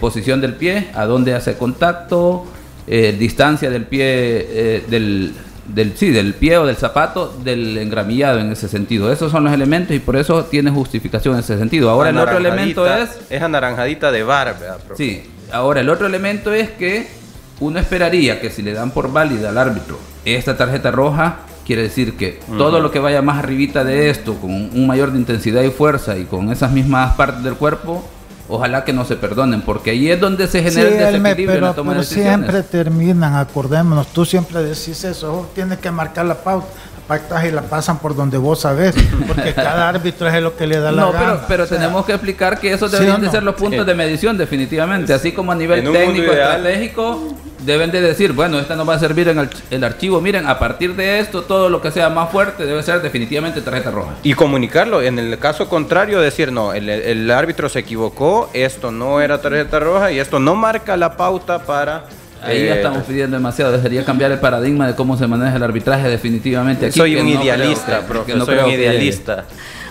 posición del pie, a dónde hace contacto, distancia del pie del del, sí, del pie o del zapato del engramillado en ese sentido. Esos son los elementos y por eso tiene justificación en ese sentido. Ahora el otro elemento es... Es anaranjadita de barba. Sí, ahora el otro elemento es que uno esperaría que si le dan por válida al árbitro esta tarjeta roja, quiere decir que todo lo que vaya más arribita de esto, con un mayor de intensidad y fuerza y con esas mismas partes del cuerpo, ojalá que no se perdonen, porque ahí es donde se genera el desequilibrio pero, en la toma pero de decisiones. siempre terminan, acordémonos, tú siempre decís eso, tienes que marcar la pauta pactas y la pasan por donde vos sabés, porque <laughs> cada árbitro es lo que le da la No, gana. pero, pero O sea, tenemos que explicar que esos ¿sí deberían o de ser los puntos Sí. de medición, definitivamente. Así como a nivel técnico, ideal. estratégico, deben de decir, bueno, esta nos va a servir en el, el archivo. Miren, a partir de esto, todo lo que sea más fuerte debe ser definitivamente tarjeta roja. Y comunicarlo. En el caso contrario, decir, no, el, el árbitro se equivocó, esto no era tarjeta roja y esto no marca la pauta para... Ahí ya eh, estamos pidiendo demasiado. Debería cambiar el paradigma de cómo se maneja el arbitraje definitivamente. Aquí, soy un no idealista, que- profe, que no soy un que- idealista.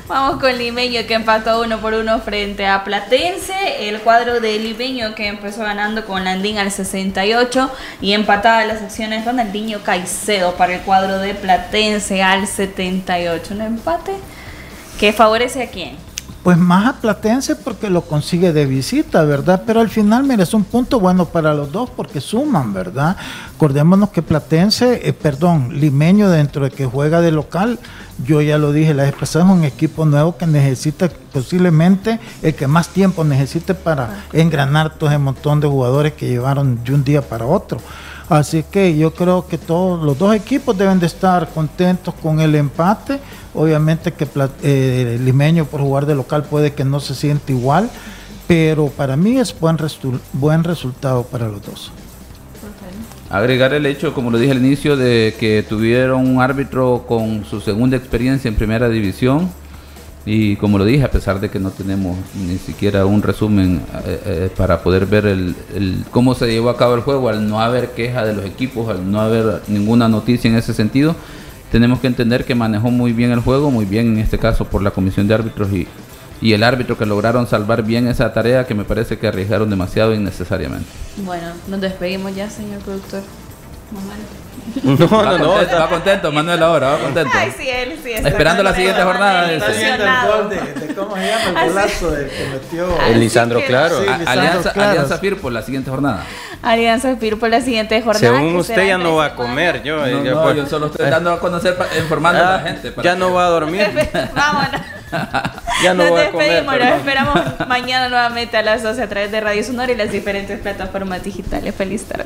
Vamos con Limeño que empató uno por uno frente a Platense. El cuadro de Limeño que empezó ganando con Landín al 68 y empatada las acciones Ronaldinho Caicedo para el cuadro de Platense al 78. Un empate que favorece a quién? Pues más a Platense porque lo consigue de visita, ¿verdad? Pero al final, mira, es un punto bueno para los dos porque suman, ¿verdad? Acordémonos que Platense, eh, perdón, Limeño dentro de que juega de local, yo ya lo dije, la vez pasada es un equipo nuevo que necesita posiblemente el que más tiempo necesite para engranar todo ese montón de jugadores que llevaron de un día para otro. Así que yo creo que todos los dos equipos deben de estar contentos con el empate. Obviamente que eh, Limeño por jugar de local puede que no se siente igual, pero para mí es buen, buen resultado para los dos. Agregar el hecho, como lo dije al inicio, de que tuvieron un árbitro con su segunda experiencia en primera división. Y como lo dije, a pesar de que no tenemos ni siquiera un resumen eh, eh, para poder ver el, el- cómo se llevó a cabo el juego, al no haber queja de los equipos, al no haber ninguna noticia en ese sentido, tenemos que entender que manejó muy bien el juego, muy bien en este caso por la comisión de árbitros y, y el árbitro que lograron salvar bien esa tarea que me parece que arriesgaron demasiado innecesariamente. Bueno, nos despedimos ya, señor productor. <laughs> No, Va no, no. contento, va contento, Manuel ahora, va contento. Ay, sí, él sí. está Esperando la siguiente jornada, Manuel, dice. ilusionado. ¿cómo se llama? Así- golazo del que metió. El Lisandro que- Claro. Sí, Lisandro, Alianza, claro. Alianza FIR por la siguiente jornada. Alianza Pir por la siguiente jornada. Según usted ya el no va a 13 de comer. Yo, No, ya no, fue- yo solo estoy dando a conocer, informando a Ah, la gente. para ya que- no va a dormir. <laughs> Vámonos. <laughs> Ya no Nos voy a comer. despedimos, nos esperamos mañana nuevamente a las 12 a través de Radio Sonora y las diferentes plataformas digitales. Feliz tarde.